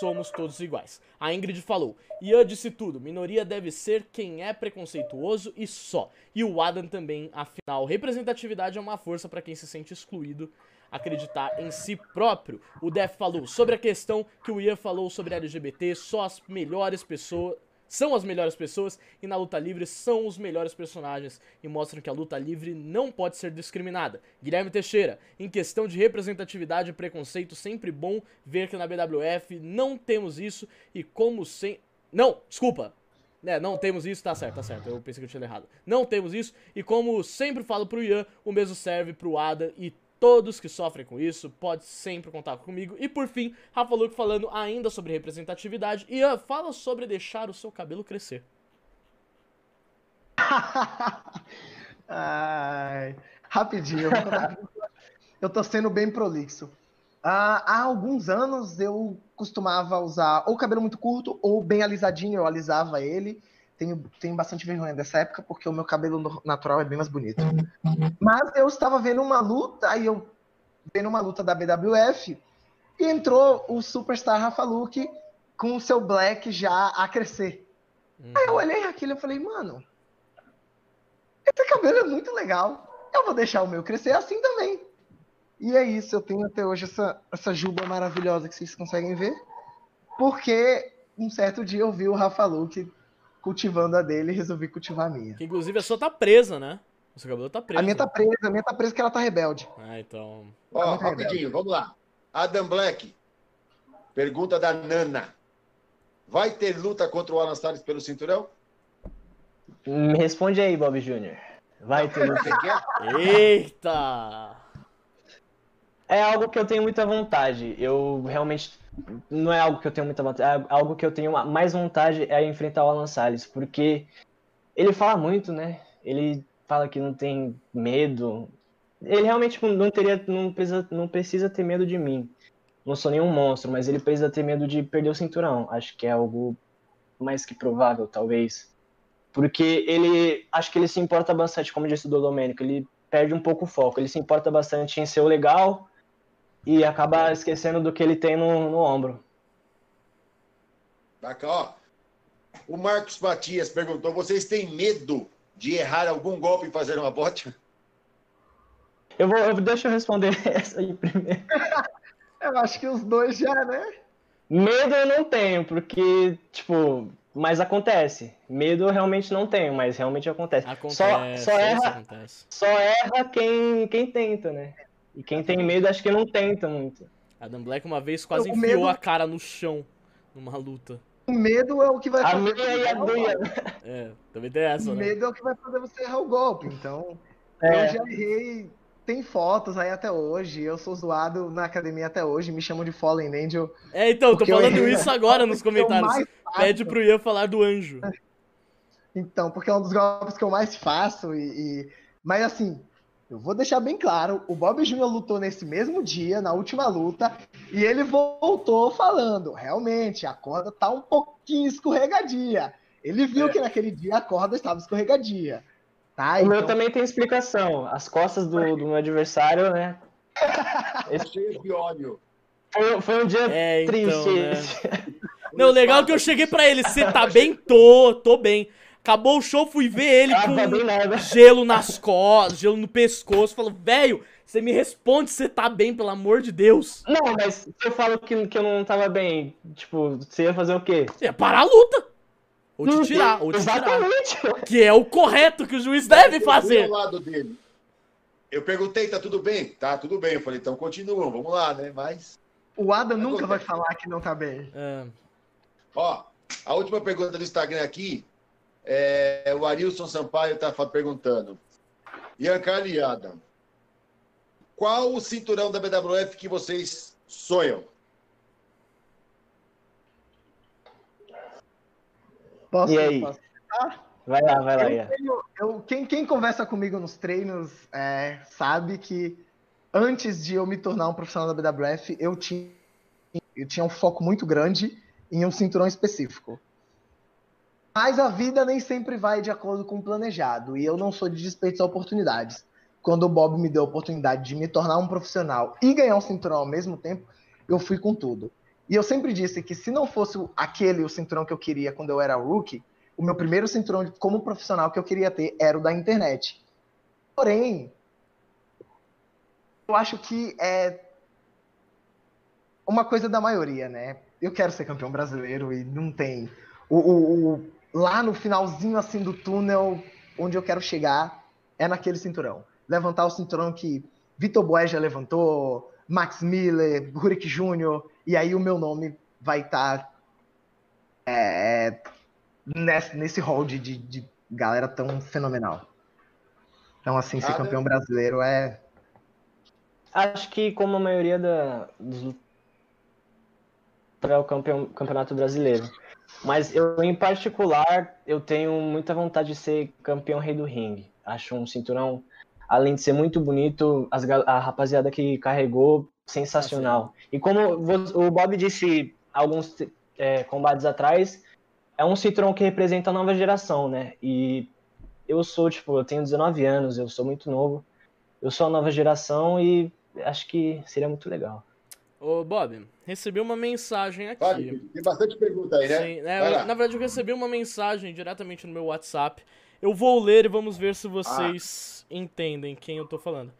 Somos todos iguais. A Ingrid falou. Ian disse tudo. Minoria deve ser quem é preconceituoso e só. E o Adam também, afinal, representatividade é uma força para quem se sente excluído acreditar em si próprio. O Def falou sobre a questão que o Ian falou sobre LGBT, só as melhores pessoas são as melhores pessoas e na luta livre são os melhores personagens e mostram que a luta livre não pode ser discriminada. Guilherme Teixeira, em questão de representatividade e preconceito, sempre bom ver que na BWF não temos isso e como sem Não, desculpa. É, não temos isso, tá certo, tá certo. Eu pensei que eu tinha errado. Não temos isso, e como sempre falo pro Ian, o mesmo serve pro Ada e todos que sofrem com isso, pode sempre contar comigo. E por fim, Rafa Luke falando ainda sobre representatividade. Ian, fala sobre deixar o seu cabelo crescer. Ai, rapidinho. eu tô sendo bem prolixo. Ah, há alguns anos eu costumava usar ou cabelo muito curto ou bem alisadinho, eu alisava ele. Tenho, tenho bastante vergonha dessa época porque o meu cabelo natural é bem mais bonito. Mas eu estava vendo uma luta, aí eu vendo uma luta da BWF e entrou o Superstar Rafa Luke com o seu black já a crescer. Aí eu olhei aquilo e falei, mano, esse cabelo é muito legal. Eu vou deixar o meu crescer assim também. E é isso, eu tenho até hoje essa, essa juba maravilhosa que vocês conseguem ver. Porque um certo dia eu vi o Rafa Luke cultivando a dele e resolvi cultivar a minha. Que inclusive a sua tá presa, né? O seu cabelo tá preso. A minha tá presa, a minha tá presa porque ela tá rebelde. Ah, então. Ó, muito rapidinho, vamos lá. Adam Black. Pergunta da Nana. Vai ter luta contra o Alan Salles pelo cinturão? Me responde aí, Bob Jr. Vai ter luta. Eita! É algo que eu tenho muita vontade. Eu realmente. Não é algo que eu tenho muita vontade. É algo que eu tenho ma- mais vontade é enfrentar o Alan Salles. Porque ele fala muito, né? Ele fala que não tem medo. Ele realmente tipo, não teria. Não precisa, não precisa ter medo de mim. Não sou nenhum monstro, mas ele precisa ter medo de perder o cinturão. Acho que é algo mais que provável, talvez. Porque ele. Acho que ele se importa bastante, como disse o Domênico. Ele perde um pouco o foco. Ele se importa bastante em ser o legal e acaba esquecendo do que ele tem no, no ombro. Bacana, ó. O Marcos Matias perguntou: vocês têm medo de errar algum golpe e fazer uma bote? Eu vou, eu, deixa eu responder essa aí primeiro. Eu acho que os dois já, né? Medo eu não tenho, porque, tipo, mas acontece. Medo eu realmente não tenho, mas realmente acontece. Acontece. Só, só erra, acontece. só erra quem, quem tenta, né? E quem tem medo acho que não tenta muito. Adam Black uma vez quase O enfiou medo- a cara no chão numa luta. O medo é o que vai A fazer. e a você errar o golpe. É, também tem essa, O né? medo é o que vai fazer você errar o golpe. Então, É. Eu já errei. Tem fotos aí até hoje. Eu sou zoado na academia até hoje. Me chamam de Fallen Angel. É, então, tô eu falando errei isso agora nos eu comentários. Pede pro Ian falar do anjo. Então, porque é um dos golpes que eu mais faço. E, e- Mas assim, eu vou deixar bem claro: o Bob Jr. lutou nesse mesmo dia, na última luta, e ele voltou falando: realmente, a corda tá um pouquinho escorregadia. Ele viu É. que naquele dia a corda estava escorregadia. Tá? O meu Então, também tem explicação. As costas do, do meu adversário, né? Esse Cheio de óleo. foi, foi um dia É, então, triste. né? esse. Não, legal é que eu cheguei pra ele. Você tá bem? Tô, tô bem. Acabou o show, fui ver ele Ah, tá com nada. gelo nas costas, gelo no pescoço. Falou, velho, você me responde se você tá bem, pelo amor de Deus. Não, mas se eu falo que, que eu não tava bem, tipo, você ia fazer o quê? Você ia parar a luta. Ou te tirar, ou te tirar. Exatamente. Que é o correto que o juiz deve fazer. Eu perguntei, tá tudo bem? Tá, tudo bem. Eu falei, então continuam, vamos lá, né? Mas, o Adam nunca vai falar que não tá bem. É, ó, a última pergunta do Instagram aqui, é, o Arilson Sampaio tá fa- perguntando. Ian Carlos e Adam, qual o cinturão da BWF que vocês sonham? Posso, E aí? posso? Vai lá, vai lá, Eu tenho- eu- quem, quem conversa comigo nos treinos é, sabe que antes de eu me tornar um profissional da BWF, eu tinha, eu tinha um foco muito grande em um cinturão específico. Mas a vida nem sempre vai de acordo com o planejado, e eu não sou de desperdiçar oportunidades. Quando o Bob me deu a oportunidade de me tornar um profissional e ganhar um cinturão ao mesmo tempo, eu fui com tudo. E eu sempre disse que se não fosse aquele o cinturão que eu queria quando eu era rookie, o meu primeiro cinturão como profissional que eu queria ter era o da internet. Porém, eu acho que é uma coisa da maioria, né? Eu quero ser campeão brasileiro e não tem. O, o- o- lá no finalzinho assim do túnel, onde eu quero chegar, é naquele cinturão. Levantar o cinturão que Vitor Boé já levantou, Max Miller, Rurik Jr., e aí o meu nome vai estar nesse, nesse hall de, de, de galera tão fenomenal. Então, assim, ser campeão brasileiro é. Acho que como a maioria da, dos para o campeão, campeonato brasileiro. Mas eu, em particular, eu tenho muita vontade de ser campeão rei do ringue. Acho um cinturão, além de ser muito bonito, as a rapaziada que carregou, sensacional. E como o Bob disse alguns é, combates atrás, é um cinturão que representa a nova geração, né? E eu sou, tipo, eu tenho 19 anos, eu sou muito novo. Eu sou a nova geração e acho que seria muito legal. Ô, Bob, recebi uma mensagem aqui. Fábio, tem bastante pergunta aí, né? Sim, né, lá. na verdade eu recebi uma mensagem diretamente no meu WhatsApp. Eu vou ler e vamos ver se vocês entendem quem eu tô falando.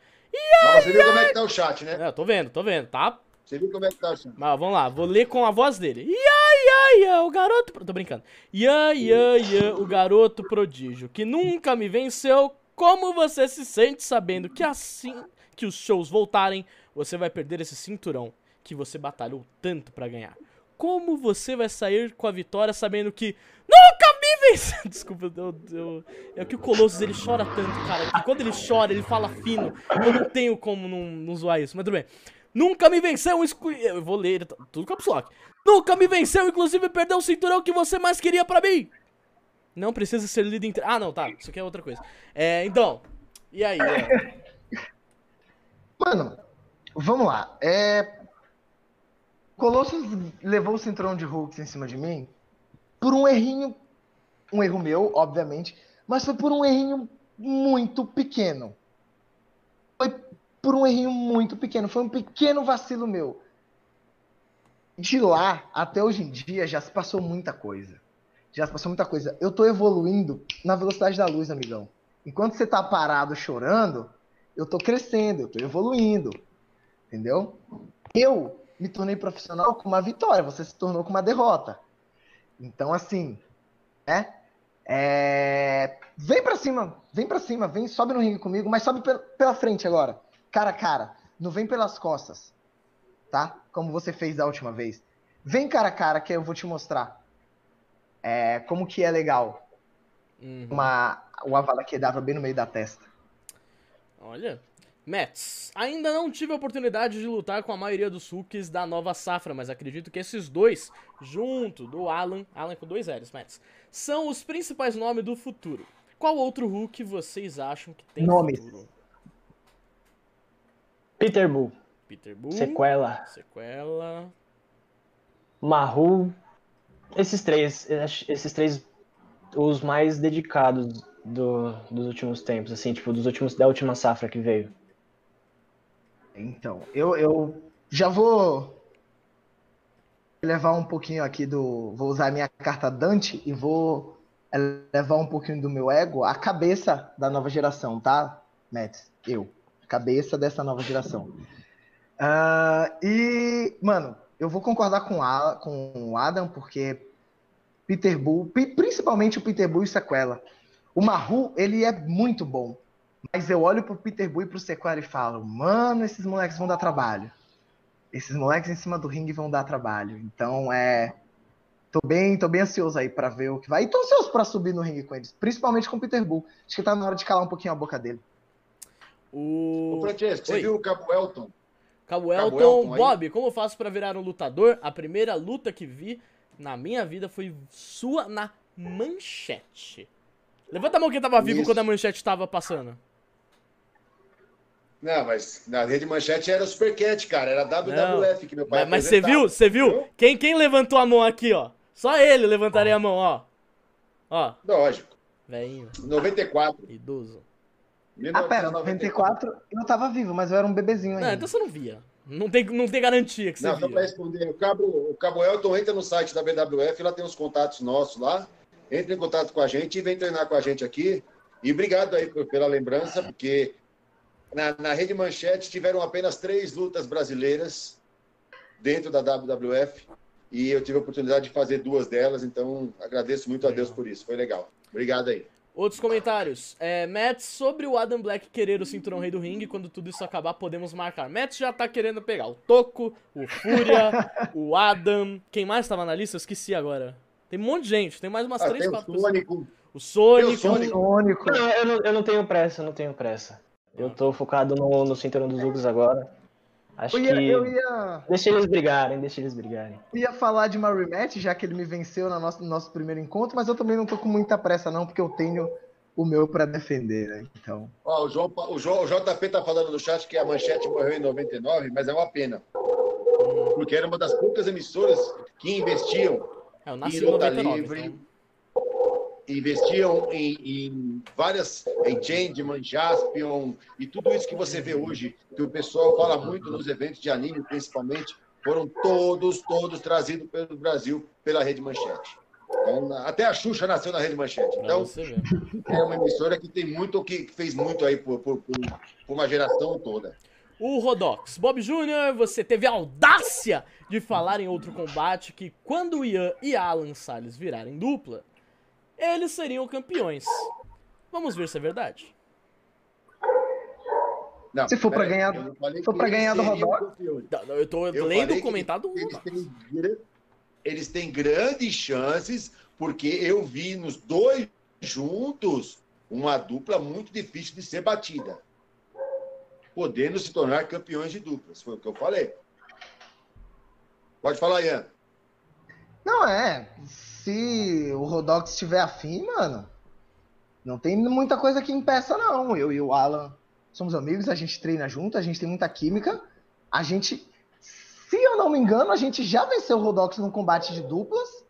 Mas você viu como é que tá o chat, né? É, tô vendo, tô vendo, tá? Você viu como é que tá o chat? Mas vamos lá, vou ler com a voz dele. Ia, ia, ia, o garoto. Tô brincando. Ia, ia, ia, o garoto prodígio que nunca me venceu. Como você se sente sabendo que assim que os shows voltarem, você vai perder esse cinturão que você batalhou tanto pra ganhar? Como você vai sair com a vitória sabendo que nunca me venceu? Desculpa, eu, eu, é que o Colossus ele chora tanto, cara. Que quando ele chora, ele fala fino. Eu não tenho como não, não zoar isso, mas tudo bem. Nunca me venceu, exclu... eu vou ler tudo caps lock. Nunca me venceu, inclusive perdeu o cinturão que você mais queria pra mim. Não precisa ser lido inteiro. Ah, não, tá. Isso aqui é outra coisa. É, então. E aí? Mano, vamos lá. É... Colossus levou o cinturão de Hulk em cima de mim por um errinho. Um erro meu, obviamente, mas foi por um errinho muito pequeno. Foi por um errinho muito pequeno. Foi um pequeno vacilo meu. De lá até hoje em dia já se passou muita coisa. Já se passou muita coisa. Eu tô evoluindo na velocidade da luz, amigão. Enquanto você tá parado chorando, eu tô crescendo, eu tô evoluindo. Entendeu? Eu me tornei profissional com uma vitória, você se tornou com uma derrota. Então, assim, né? É... Vem pra cima, vem pra cima, vem, sobe no ringue comigo, mas sobe pe- pela frente agora. Cara a cara. Não vem pelas costas. Tá? Como você fez da última vez. Vem cara a cara que eu vou te mostrar. É, como que é legal. Uhum. Uma, o Avala que dava bem no meio da testa. Olha. Mets. Ainda não tive a oportunidade de lutar com a maioria dos Hulks da nova safra, mas acredito que esses dois, junto do Alan, Alan com dois L's, Mets, são os principais nomes do futuro. Qual outro Hulk vocês acham que tem Nomes. futuro? Peter Bull, Peter Bull. Sequela, Sequela. Mahu. Esses três, esses três, os mais dedicados do- dos últimos tempos, assim, tipo, dos últimos, da última safra que veio. Então, eu, eu já vou levar um pouquinho aqui do. Vou usar a minha carta Dante e vou levar um pouquinho do meu ego à cabeça da nova geração, tá, Matt? Eu. Cabeça dessa nova geração. Ah, e, mano, eu vou concordar com, a, com o Adam, porque Peter Bull, pri- principalmente o Peter Bull e Sequela. O Mahu, ele é muito bom. Mas eu olho pro Peter Bull e pro Sequela e falo, mano, esses moleques vão dar trabalho. Esses moleques em cima do ringue vão dar trabalho. Então, é. Tô bem, tô bem ansioso aí pra ver o que vai. E tô ansioso pra subir no ringue com eles. Principalmente com o Peter Bull. Acho que tá na hora de calar um pouquinho a boca dele. O. Ô, Francesco, você Oi. viu o Cabo Elton? Cabo Cabo Elton, Elton aí. Bob, como eu faço pra virar um lutador? A primeira luta que vi na minha vida foi sua na manchete. Levanta a mão quem tava vivo Isso. quando a manchete tava passando. Não, mas na rede manchete era Supercat, cara. Era WWF que meu pai Mas, mas você viu? Você viu? Viu? Quem, quem levantou a mão aqui, ó? Só ele levantaria a mão, ó. Ó, Lógico. velhinho, 94. idoso. Ah, pera, 1994. 94 eu tava vivo, mas eu era um bebezinho Não, ainda. então você não via. Não tem, não tem garantia que você Não, só via. pra responder. O Cabo, o Cabo Elton entra no site da BWF, lá tem os contatos nossos lá. Entra em contato com a gente e vem treinar com a gente aqui. E obrigado aí pela lembrança, porque na, na Rede Manchete tiveram apenas três lutas brasileiras dentro da WWF. E eu tive a oportunidade de fazer duas delas, então agradeço muito a Deus por isso. Foi legal. Obrigado aí. Outros comentários. É, Matt, sobre o Adam Black querer o cinturão rei do ringue, quando tudo isso acabar, podemos marcar. Matt já tá querendo pegar o Toco, o Fúria, o Adam. Quem mais tava na lista? Eu esqueci agora. Tem um monte de gente, tem mais umas Ah, três, tem o quatro pessoas. Sônico. O Sonic. Tem o Sonic. Sônico. Não, eu, não, eu não tenho pressa, eu não tenho pressa. Eu tô focado no, no cinturão dos Ugs agora. Acho Eu ia, que. eu ia, Deixa eles brigarem, deixa eles brigarem. eu ia falar de uma rematch, já que ele me venceu no nosso, no nosso primeiro encontro, mas eu também não tô com muita pressa, não, porque eu tenho o meu pra defender, né? Então. Ó, o, João, o, João, o JP tá falando no chat que a Manchete morreu em 99, mas é uma pena. Porque era uma das poucas emissoras que investiam, É, eu nasci em luta 99. livre. então. Investiam em, em várias, em Changeman, Jaspion, e tudo isso que você vê hoje, que o pessoal fala muito nos eventos de anime, principalmente, foram todos, todos trazidos pelo Brasil pela Rede Manchete. Então, até a Xuxa nasceu na Rede Manchete. Então, ver. é uma emissora que tem muito, que fez muito aí por, por, por- por uma geração toda. O Rodox. Bob Jr., você teve a audácia de falar em outro combate que quando o Ian e Alan Salles virarem dupla, eles seriam campeões. Vamos ver se é verdade. Não, Se for pra peraí, ganhar- se for eles ganhar do Rodolfo. Eu tô Eu lendo o comentário do que eles têm, eles têm grandes chances, porque eu vi nos dois juntos uma dupla muito difícil de ser batida. Podendo se tornar campeões de duplas. Foi o que eu falei. Pode falar, Ian. Não, é. Se o Rodox estiver afim, mano, não tem muita coisa que impeça, não. Eu e o Alan somos amigos, a gente treina junto, a gente tem muita química. A gente, se eu não me engano, a gente já venceu o Rodox num combate de duplas.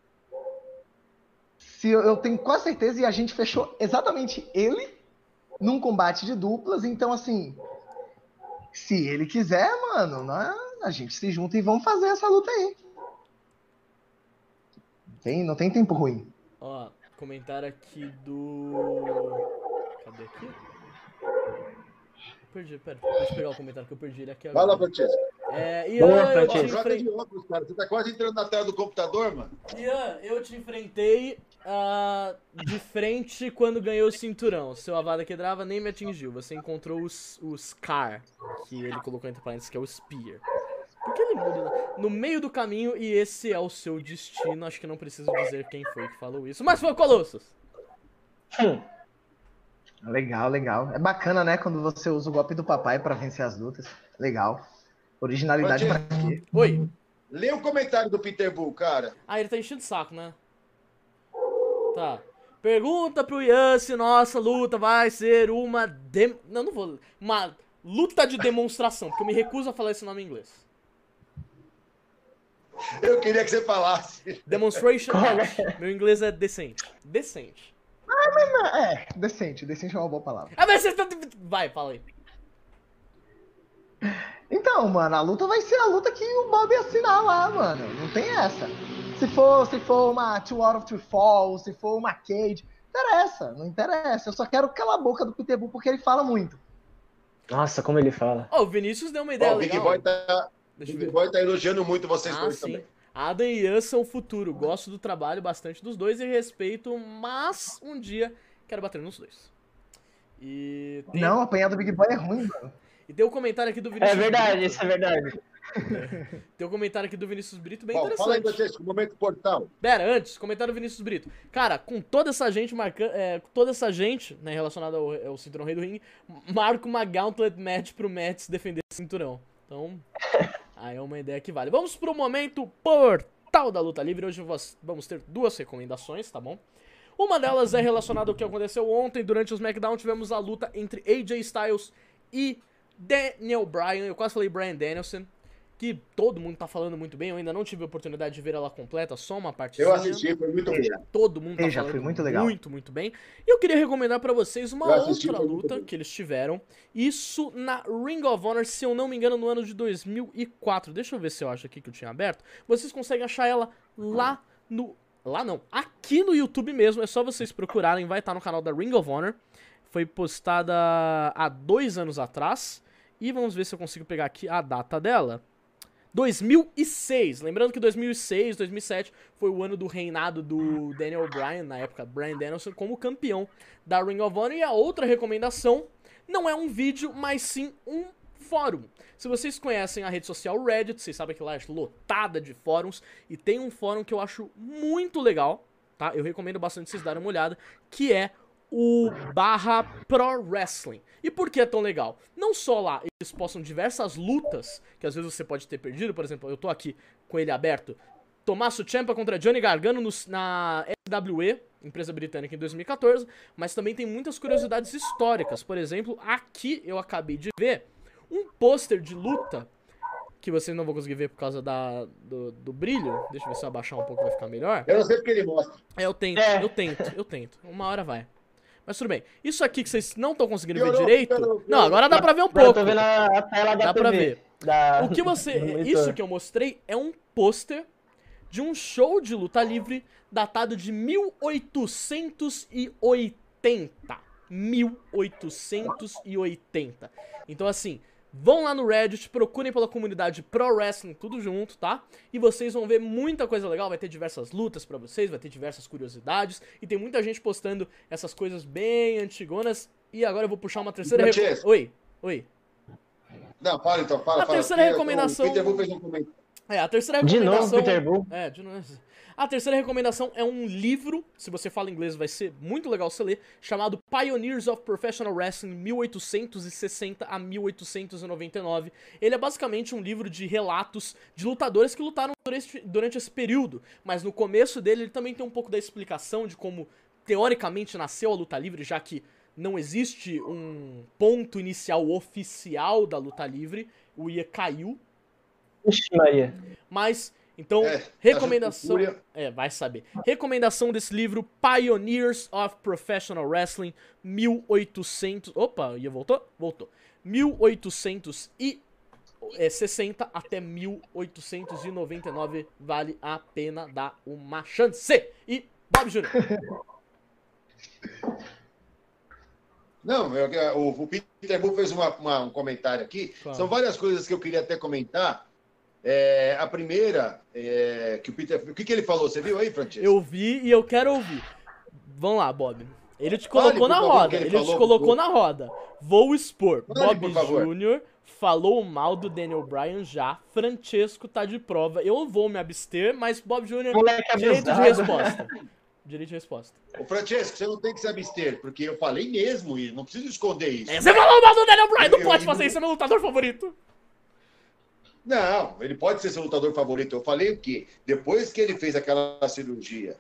Se eu, eu tenho quase certeza, e a gente fechou exatamente ele num combate de duplas. Então, assim, se ele quiser, mano, né, a gente se junta e vamos fazer essa luta aí. Tem, não tem tempo ruim. Ó, comentário aqui do. Cadê aqui? Perdi, pera. Deixa eu pegar o comentário que eu perdi ele aqui Vai lá, agora. Francesco. É, Boa, Ian, eu te, Francesco. Ó, joga enfren- de óculos, cara. Você tá quase entrando na tela do computador, mano. Ian, eu te enfrentei ah, de frente quando ganhou o cinturão. Seu Avada Kedrava nem me atingiu. Você encontrou os, o Scar, que ele colocou entre parênteses, que é o Spear. Por que ele muda no meio do caminho e esse é o seu destino? Acho que não preciso dizer quem foi que falou isso, mas foi o Colossus. Hum. Legal, legal. É bacana, né, quando você usa o golpe do papai pra vencer as lutas. Legal. Originalidade pra quê? Oi. Lê o comentário do Peter Bull, cara. Ah, ele tá enchendo o saco, né? Tá. Pergunta pro Ian se nossa luta vai ser uma. Dem... Não, não vou. Uma luta de demonstração, porque eu me recuso a falar esse nome em inglês. Eu queria que você falasse. Demonstration match. Meu inglês é decente. Decente. É, decente. Decente é uma boa palavra. Ah, mas você tá. Vai, fala aí. Então, mano, a luta vai ser a luta que o Bob assinar lá, mano. Não tem essa. Se for, se for uma Two Out of Two Falls, se for uma Cage, interessa, não interessa. Eu só quero calar a boca do Peter Bull porque ele fala muito. Nossa, como ele fala. Ó, o Vinícius deu uma ideia Ó, o Big legal. Boy tá, Deixa Big ver. Boy tá elogiando muito vocês Ah, dois sim. também. Adam e Ian são o futuro. Gosto do trabalho bastante dos dois e respeito, mas um dia quero bater nos dois. E tem, Não, apanhar do Big Boy é ruim, mano. e tem um comentário aqui do Vinícius É verdade, Brito. isso é verdade. Tem um comentário aqui do Vinícius Brito bem Bom, fala aí, interessante. Francesco, momento portal. Pera, antes, comentário do Vinícius Brito. Cara, com toda essa gente marcando. É, com toda essa gente, né, relacionada ao, ao cinturão rei do ringue, marca uma gauntlet match pro Mets defender esse cinturão. Então, aí é uma ideia que vale. Vamos pro momento portal da luta livre. Hoje vamos ter duas recomendações, tá bom? Uma delas é relacionada ao que aconteceu ontem. Durante o SmackDown tivemos a luta entre AJ Styles e Daniel Bryan. Eu quase falei Bryan Danielson. Que todo mundo tá falando muito bem. Eu ainda não tive a oportunidade de ver ela completa, só uma parte. Eu assisti, foi muito bom. Todo mundo tá falando foi muito legal. muito, muito bem. E eu queria recomendar pra vocês uma assisti, outra luta que eles tiveram. Isso na Ring of Honor, se eu não me engano, no ano de 2004. Deixa eu ver se eu acho aqui que eu tinha aberto. Vocês conseguem achar ela lá no... Lá não, aqui no YouTube mesmo, é só vocês procurarem, vai estar no canal da Ring of Honor. Foi postada há dois anos atrás. E vamos ver se eu consigo pegar aqui a data dela. 2006. Lembrando que 2006, 2007 foi o ano do reinado do Daniel Bryan, na época, Bryan Danielson, como campeão da Ring of Honor. E a outra recomendação não é um vídeo, mas sim um fórum. Se vocês conhecem a rede social Reddit, vocês sabem que lá é lotada de fóruns. E tem um fórum que eu acho muito legal, tá? Eu recomendo bastante vocês darem uma olhada, que é o barra Pro Wrestling. E por que é tão legal? Não só lá eles postam diversas lutas, que às vezes você pode ter perdido, por exemplo, eu tô aqui com ele aberto. Tommaso Ciampa contra Johnny Gargano no- na SWE, empresa britânica em 2014, mas também tem muitas curiosidades históricas. Por exemplo, aqui eu acabei de ver um pôster de luta que vocês não vão conseguir ver por causa da, do, do brilho. Deixa eu ver se eu abaixar um pouco vai ficar melhor. Eu não sei porque ele mostra. É, eu tento, É. eu tento, eu tento. Uma hora vai. Mas tudo bem. Isso aqui que vocês não estão conseguindo ver Piorou, direito. piorou, Não, piorou. agora dá pra ver um Eu pouco. tô vendo a, tela da Dá TV. pra ver. da- O que você. Isso que eu mostrei é um pôster de um show de luta livre datado de 1880. 1880. Então, assim, vão lá no Reddit, procurem pela comunidade Pro Wrestling, tudo junto, tá? E vocês vão ver muita coisa legal. Vai ter diversas lutas pra vocês, vai ter diversas curiosidades. E tem muita gente postando essas coisas bem antigonas. E agora eu vou puxar uma terceira. Oi, oi. Não, fala então, fala, A terceira recomendação- O Peter Bull fez um comentário. É, a terceira De recomendação. novo, Peter Bull. É, de novo. A terceira recomendação é um livro, se você fala inglês vai ser muito legal você ler, chamado Pioneers of Professional Wrestling 1860 a 1899. Ele é basicamente um livro de relatos de lutadores que lutaram durante, esse período, mas no começo dele ele também tem um pouco da explicação de como teoricamente nasceu a luta livre, já que não existe um ponto inicial oficial da luta livre, o IA caiu, Ixi, Maria. mas, então, É, recomendação. É, vai saber. Recomendação desse livro: Pioneers of Professional Wrestling 1800. Opa, ia voltou? Voltou. 1860 até 1899. Vale a pena dar uma chance. E Bob Jr. Não, eu- o, o Peter Bull fez uma- uma- um comentário aqui. Claro. São várias coisas que eu queria até comentar. É, a primeira, é, que o Peter. O que, que ele falou? Você viu aí, Francesco? Eu vi e eu quero ouvir. Vamos lá, Bob. Ele te Fale, colocou por na roda. ele Ele te falou, colocou por na roda. Vou expor. Fale, Bob. Jr. falou mal do Daniel Bryan já. Francesco tá de prova. Eu vou me abster, mas Bob Jr. Moleque direito de resposta. Direito de resposta. Ô, Francesco, você não tem que se abster, porque eu falei mesmo e não preciso esconder isso. É, você falou mal do Daniel Bryan, não Eu- pode eu- fazer isso, é meu lutador favorito. Não, ele pode ser seu lutador favorito. Eu falei o quê? Depois que ele fez aquela cirurgia,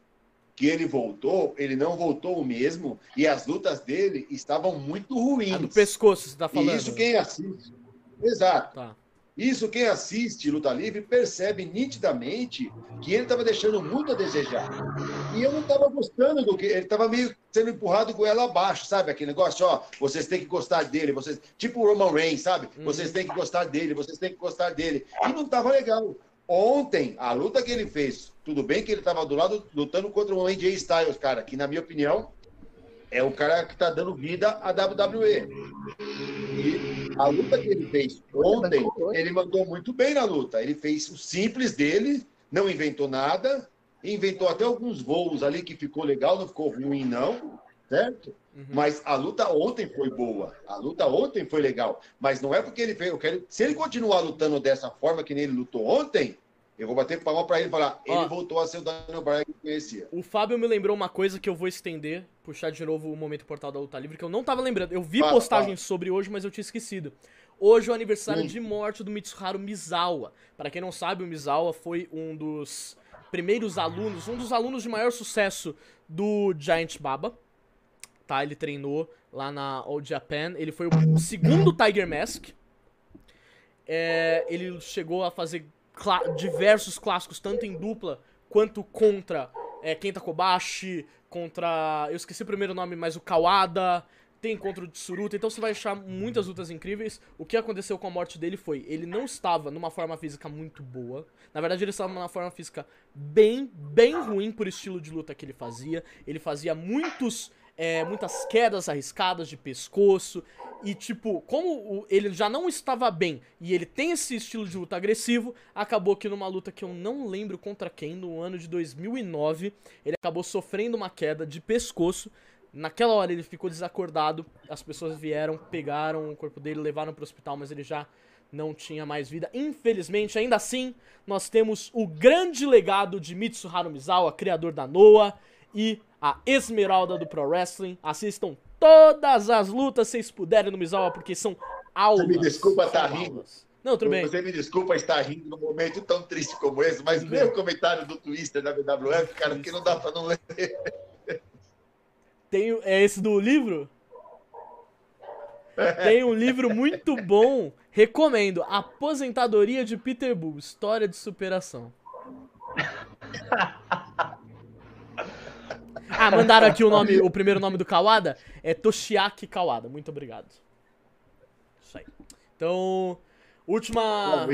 que ele voltou, ele não voltou o mesmo e as lutas dele estavam muito ruins. A do pescoço, você tá falando. E isso quem assiste. Exato. Tá. Isso quem assiste luta livre percebe nitidamente que ele estava deixando muito a desejar. E eu não estava gostando do que ele estava meio sendo empurrado goela abaixo, sabe? Aquele negócio, ó, vocês têm que gostar dele, vocês, tipo o Roman Reigns, sabe? Vocês têm que gostar dele, vocês têm que gostar dele. E não estava legal. Ontem, a luta que ele fez, tudo bem que ele estava do lado lutando contra o AJ Styles, cara, que na minha opinião é o cara que está dando vida à WWE. E a luta que ele fez ontem, ele mandou muito bem na luta. Ele fez o simples dele, não inventou nada, inventou até alguns voos ali que ficou legal, não ficou ruim, não, certo? Mas a luta ontem foi boa. A luta ontem foi legal. Mas não é porque ele fez. Eu quero, se ele continuar lutando dessa forma que nem ele lutou ontem, eu vou bater palma pra ele e falar: Ó. ele voltou a ser o Daniel Bryan que eu conhecia. O Fábio me lembrou uma coisa que eu vou estender, puxar de novo o momento portal da luta livre, que eu não tava lembrando. Eu vi Fala, postagens sobre hoje, mas eu tinha esquecido. Hoje é o aniversário Hum. de morte do Mitsuharu Misawa. Para quem não sabe, o Misawa foi um dos primeiros alunos, um dos alunos de maior sucesso do Giant Baba. Tá, ele treinou lá na All Japan. Ele foi o segundo Tiger Mask. É, ele chegou a fazer diversos clássicos, tanto em dupla quanto contra é, Kenta Kobashi, contra. Eu esqueci o primeiro nome, mas o Kawada. Tem contra o Tsuruta, então você vai achar muitas lutas incríveis. O que aconteceu com a morte dele foi: ele não estava numa forma física muito boa. Na verdade, ele estava numa forma física bem, bem ruim por estilo de luta que ele fazia. Ele fazia muitos é, muitas quedas arriscadas de pescoço. E, tipo, como o- ele já não estava bem e ele tem esse estilo de luta agressivo, acabou que numa luta que eu não lembro contra quem, no ano de 2009, ele acabou sofrendo uma queda de pescoço. Naquela hora ele ficou desacordado, as pessoas vieram, pegaram o corpo dele, levaram pro hospital, mas ele já não tinha mais vida. Infelizmente, ainda assim, nós temos o grande legado de Mitsuharu Misawa, criador da Noah, e a Esmeralda do Pro Wrestling. Assistam todas as lutas se vocês puderem no Misawa, porque são aulas. me desculpa são tá rindo. Não, tudo bem. Você me desculpa estar rindo num momento tão triste como esse, mas bem. o comentário do Twister da WWF, cara, porque não dá pra não ler. Tem, é esse do livro? Tem um livro muito bom, recomendo. Aposentadoria de Peter Bull, História de Superação. Ah, mandaram aqui o nome, o primeiro nome do Kawada é Toshiaki Kawada. Muito obrigado. Isso aí. Então, última.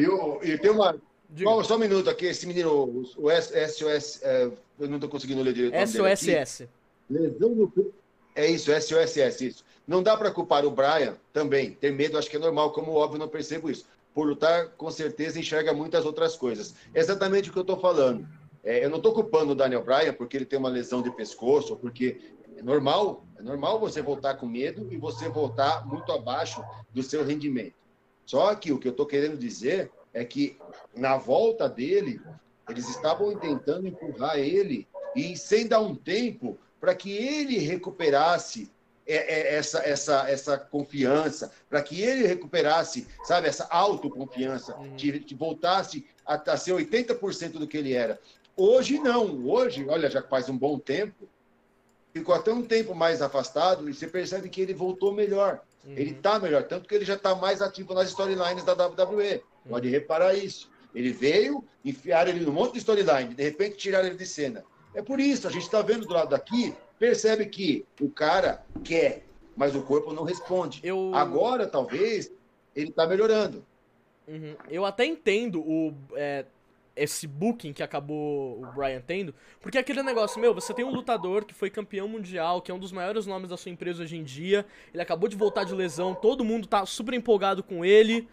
E, tem uma. Diga. Só, um minuto aqui, esse menino, o SOS, é, eu não tô conseguindo ler direito. SOSS. Lesão no pe- É isso, SOSS, isso. Não dá para culpar o Brian também. Ter medo, acho que é normal, como óbvio, não percebo isso. Por lutar, com certeza, enxerga muitas outras coisas. É exatamente o que eu estou falando. É, eu não estou culpando o Daniel Bryan porque ele tem uma lesão de pescoço, porque é normal, é normal você voltar com medo e você voltar muito abaixo do seu rendimento. Só que o que eu estou querendo dizer é que na volta dele, eles estavam tentando empurrar ele e sem dar um tempo para que ele recuperasse é, é, essa, essa, essa confiança, para que ele recuperasse, sabe, essa autoconfiança, que, que voltasse a, a ser 80% do que ele era. Hoje não, hoje, olha, já faz um bom tempo, ficou até um tempo mais afastado e você percebe que ele voltou melhor. Ele está melhor, tanto que ele já está mais ativo nas storylines da WWE. Pode reparar isso. Ele veio, enfiaram ele num monte de storyline, de repente tiraram ele de cena. É por isso, a gente está vendo do lado daqui, percebe que o cara quer, mas o corpo não responde. Eu- Agora, talvez, ele está melhorando. Uhum. Eu até entendo o, é, esse booking que acabou o Brian tendo, porque é aquele negócio, meu, você tem um lutador que foi campeão mundial, que é um dos maiores nomes da sua empresa hoje em dia, ele acabou de voltar de lesão, todo mundo tá super empolgado com ele.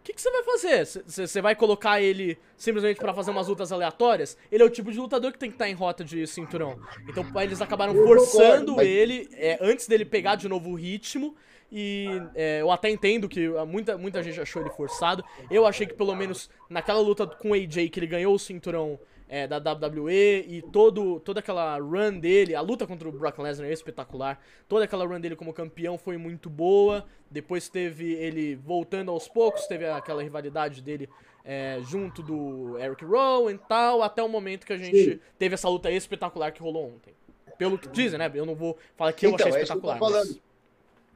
O que, que você vai fazer? Você vai colocar ele simplesmente pra fazer umas lutas aleatórias? Ele é o tipo de lutador que tem que estar em rota de cinturão. Então eles acabaram Eu forçando concordo, mas- ele é, antes dele pegar de novo o ritmo. E é, eu até entendo que muita, muita gente achou ele forçado. Eu achei que pelo menos naquela luta com o AJ, que ele ganhou o cinturão é, da WWE e todo, toda aquela run dele, a luta contra o Brock Lesnar é espetacular. Toda aquela run dele como campeão foi muito boa. Depois teve ele voltando aos poucos, teve aquela rivalidade dele é, junto do Eric Rowan e tal, até o momento que a gente Sim. teve essa luta espetacular que rolou ontem. Pelo que dizem, né? Eu não vou falar que eu Então, achei é eu tô espetacular. mas- falando.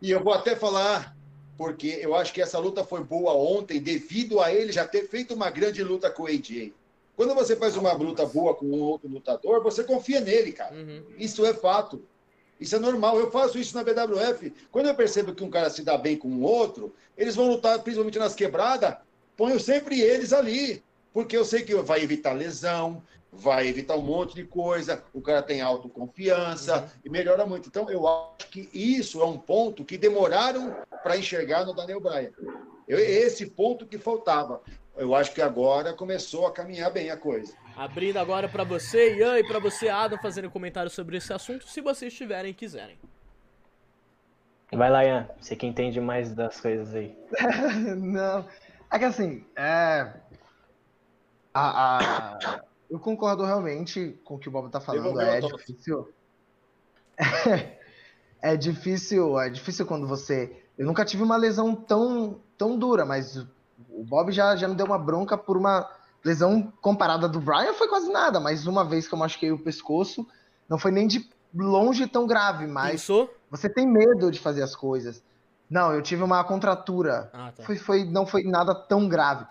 E eu vou até falar, porque eu acho que essa luta foi boa ontem, devido a ele já ter feito uma grande luta com o AJ. Quando você faz uma luta boa com um outro lutador, você confia nele, cara. Uhum. Isso é fato. Isso é normal. Eu faço isso na BWF. Quando eu percebo que um cara se dá bem com o outro, eles vão lutar, principalmente nas quebradas, ponho sempre eles ali. Porque eu sei que vai evitar lesão, vai evitar um monte de coisa, o cara tem autoconfiança e melhora muito. Então, eu acho que isso é um ponto que demoraram para enxergar no Daniel Bryan. Eu- esse ponto que faltava. Eu acho que agora começou a caminhar bem a coisa. Abrindo agora pra você, Ian, e pra você, Adam, fazendo comentário sobre esse assunto, se vocês tiverem e quiserem. Vai lá, Ian. Você que entende mais das coisas aí. Não. É que assim, é. A, a- Eu concordo realmente com o que o Bob tá falando. É difícil. É difícil, é difícil quando você. Eu nunca tive uma lesão tão, tão dura, mas o Bob já, já me deu uma bronca por uma lesão comparada do Brian, foi quase nada, mas uma vez que eu machuquei o pescoço, não foi nem de longe tão grave, mas Pensou? você tem medo de fazer as coisas. Não, eu tive uma contratura Ah, tá. foi, foi, não foi nada tão grave.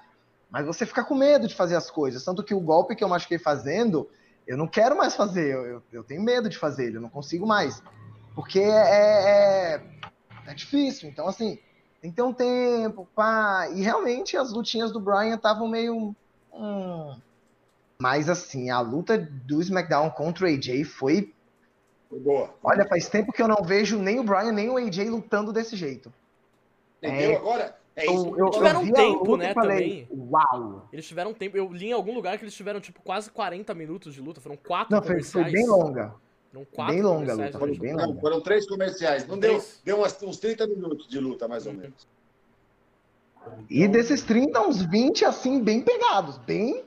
Mas você fica com medo de fazer as coisas. Tanto que o golpe que eu machuquei fazendo, eu não quero mais fazer. Eu, eu, eu tenho medo de fazer ele, eu não consigo mais. Porque é, é, é difícil. Então, assim, tem que ter um tempo, pá. E realmente as lutinhas do Brian estavam meio. hum. Mas, assim, a luta do SmackDown contra o AJ foi. Foi boa. Olha, faz tempo que eu não vejo nem o Brian nem o AJ lutando desse jeito. Entendeu É. agora? É isso. Eu, eu, Tiveram eu um tempo, né, e falei, Uau! Eles tiveram tempo. Eu li em algum lugar que eles tiveram, tipo, quase 40 minutos de luta. Foram quatro Não, foi, comerciais. foi bem longa. Foram quatro bem longa a luta, foi bem longa. Não, foram três comerciais. Não deu, Três. deu umas- uns 30 minutos de luta, mais ou Uhum. menos. E desses 30, uns 20, assim, bem pegados. Bem.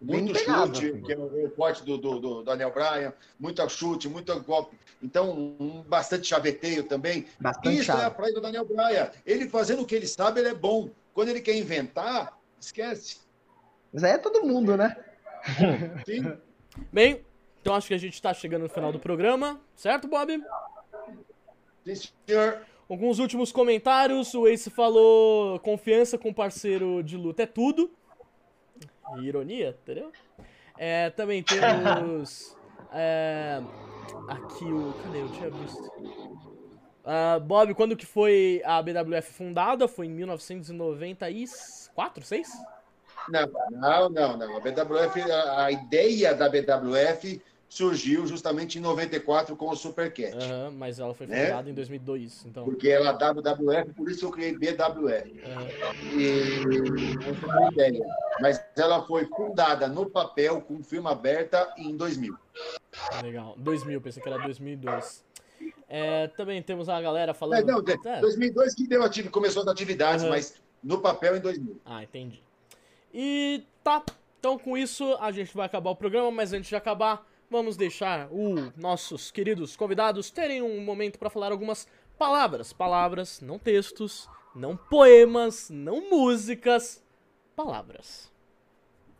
Muito chute, que é o corte do, do, do Daniel Bryan, muito chute, muito golpe. Então, um, bastante chaveteio também. Bastante Isso é a chave. praia do Daniel Bryan. Ele fazendo o que ele sabe, ele é bom. Quando ele quer inventar, esquece. Mas aí é todo mundo, né? Sim. Bem, então acho que a gente tá chegando no final do programa, certo, Bob? Sim, senhor. Alguns últimos comentários. O Ace falou: confiança com parceiro de luta é tudo. Ironia, entendeu? É, também temos. é, aqui o. Cadê? Eu tinha visto. Ah, Bob, quando que foi a BWF fundada? Foi em 1994, 6? Não, não, não, não. A BWF, a, a ideia da BWF surgiu justamente em 94 com o Supercat. Aham, mas ela foi Né? fundada em 2002, então. Porque ela é WWF, por isso eu criei BWF. aham. E essa é a ideia. Mas ela foi fundada no papel com firma aberta em 2000. Legal. 2000, pensei que era 2002. É, também temos a galera É, falando. não, É. 2002 que deu ativo, começou as atividades, Aham. mas no papel em 2000. Ah, entendi. E tá. Então com isso a gente vai acabar o programa, mas antes de acabar, vamos deixar os nossos queridos convidados terem um momento para falar algumas palavras. Palavras, não textos, não poemas, não músicas. Palavras.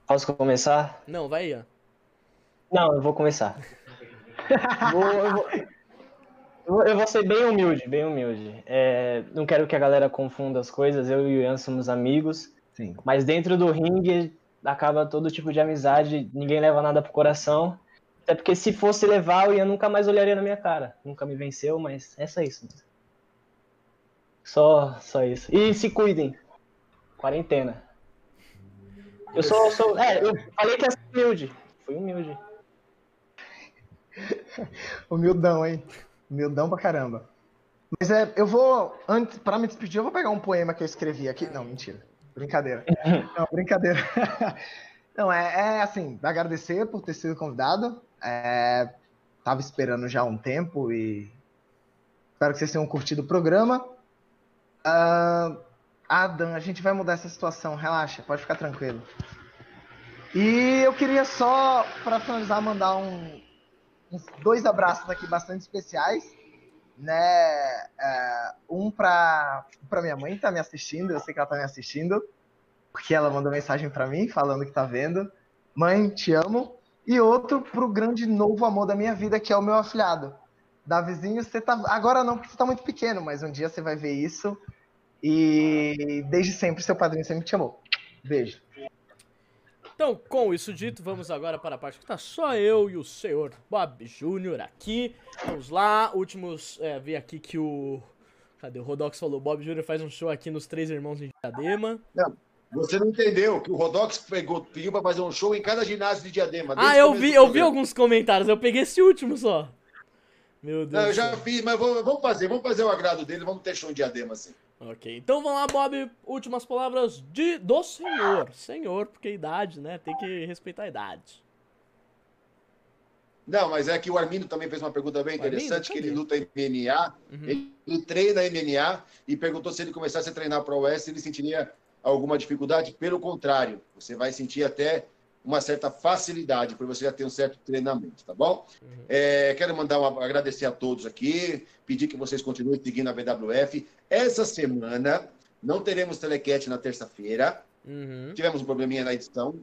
Posso começar? Não, vai Ian. Não, eu vou começar. Vou- eu, vou, eu vou- eu vou ser bem humilde, bem humilde. É, não quero que a galera confunda as coisas. Eu e o Ian somos amigos, Sim. mas dentro do ringue acaba todo tipo de amizade. Ninguém leva nada pro coração. Até porque se fosse levar, o Ian nunca mais olharia na minha cara. Nunca me venceu, mas é só isso. Só, só isso. E se cuidem. Quarentena. Eu sou, sou. É, eu falei que ia ser humilde. Fui humilde. Humildão, hein? Humildão pra caramba. Mas é, eu vou, antes, pra me despedir, eu vou pegar um poema que eu escrevi aqui. Não, mentira. Brincadeira. Não, brincadeira. Não, é, é assim, agradecer por ter sido convidado. É, tava esperando já um tempo e espero que vocês tenham curtido o programa. Ah, Adam, a gente vai mudar essa situação, relaxa, pode ficar tranquilo. E eu queria só, para finalizar, mandar um, uns dois abraços aqui bastante especiais. Né? É, um para minha mãe que tá me assistindo, eu sei que ela tá me assistindo, porque ela mandou mensagem para mim falando que tá vendo. Mãe, te amo. E outro pro grande novo amor da minha vida, que é o meu afilhado. Davizinho, você tá. Agora não, porque você tá muito pequeno, mas um dia você vai ver isso. E desde sempre, seu padrinho sempre te amou. Beijo. Então, com isso dito, vamos agora para a parte que tá só eu e o senhor Bob Júnior aqui. Vamos lá, últimos. É, vi aqui que o. Cadê? O Rodox falou: Bob Júnior faz um show aqui nos Três Irmãos em Diadema. Não, você não entendeu que o Rodox pegou, pediu pra fazer um show em cada ginásio de Diadema. Ah, eu vi, eu vi alguns comentários, eu peguei esse último só. Meu Deus. Não, eu já fiz, mas vamos, vamos fazer, vamos fazer o agrado dele, vamos ter show em Diadema, assim. Ok, então vamos lá, Bob. Últimas palavras de, do senhor. Senhor, porque idade, né? Tem que respeitar a idade. Não, mas é que o Armindo também fez uma pergunta bem interessante, que ele luta MMA, Uhum. ele treina MMA e perguntou se ele começasse a treinar para o Oeste, ele sentiria alguma dificuldade. Pelo contrário, você vai sentir até uma certa facilidade, porque você já tem um certo treinamento, tá bom? Uhum. É, quero mandar agradecer a todos aqui, pedir que vocês continuem seguindo a BWF. Essa semana não teremos telequete na terça-feira, Uhum. tivemos um probleminha na edição,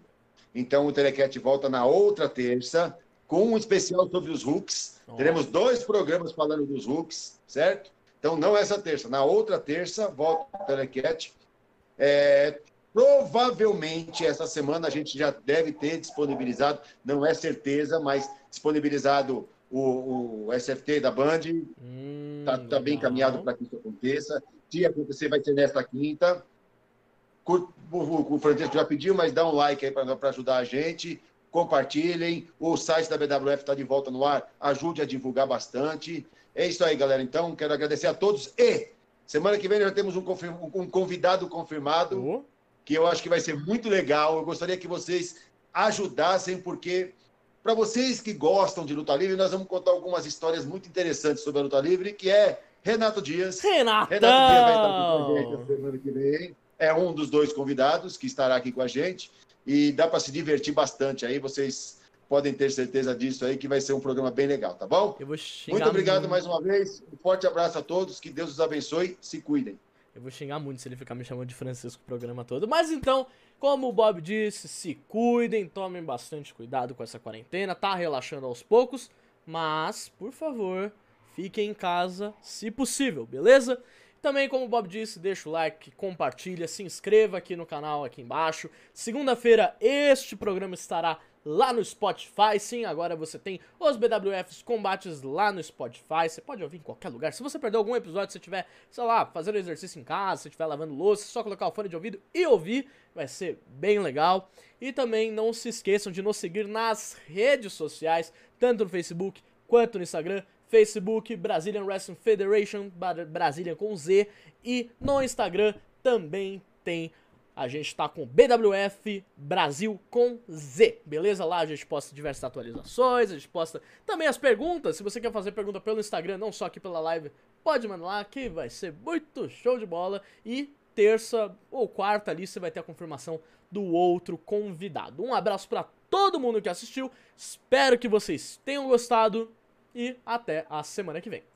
então o telequete volta na outra terça, com um especial sobre os hooks. Teremos dois programas falando dos hooks, certo? Então, não essa terça. Na outra terça, volta o Telecat. É, provavelmente, essa semana, a gente já deve ter disponibilizado, não é certeza, mas disponibilizado o, o SFT da Band. Hum, Está tá bem encaminhado para que isso aconteça. Se acontecer, vai ser nesta quinta. O, o, o Francisco já pediu, mas dá um like aí para ajudar a gente. Compartilhem. O site da BWF está de volta no ar. Ajude a divulgar bastante. É isso aí, galera. Então, quero agradecer a todos. E semana que vem já temos um, confirm- um convidado confirmado Ó, que eu acho que vai ser muito legal. Eu gostaria que vocês ajudassem, porque para vocês que gostam de luta livre, nós vamos contar algumas histórias muito interessantes sobre a luta livre, que é Renato Dias. Renato Dias vai estar aqui com a gente semana que vem. É um dos dois convidados que estará aqui com a gente. E dá para se divertir bastante aí. Vocês podem ter certeza disso aí, que vai ser um programa bem legal, tá bom? Eu vou xingar Muito obrigado muito. mais uma vez. Um forte abraço a todos. Que Deus os abençoe. Se cuidem. Eu vou xingar muito se ele ficar me chamando de Francisco o programa todo. Mas então, como o Bob disse, se cuidem, tomem bastante cuidado com essa quarentena. Tá relaxando aos poucos, mas, por favor, fiquem em casa se possível, beleza? Também, como o Bob disse, deixa o like, compartilha, se inscreva aqui no canal aqui embaixo. Segunda-feira este programa estará lá no Spotify. Sim, agora você tem os BWFs combates lá no Spotify. Você pode ouvir em qualquer lugar. Se você perdeu algum episódio, se estiver, sei lá, fazendo exercício em casa, se estiver lavando louça, é só colocar o fone de ouvido e ouvir. Vai ser bem legal. E também não se esqueçam de nos seguir nas redes sociais, tanto no Facebook quanto no Instagram. Facebook, Brazilian Wrestling Federation, Brasília com Z. E no Instagram também tem a gente tá com BWF Brasil com Z, beleza? Lá a gente posta diversas atualizações, a gente posta também as perguntas. Se você quer fazer pergunta pelo Instagram, não só aqui pela live, pode mandar lá que vai ser muito show de bola. E terça ou quarta ali você vai ter a confirmação do outro convidado. Um abraço pra todo mundo que assistiu, espero que vocês tenham gostado e até a semana que vem.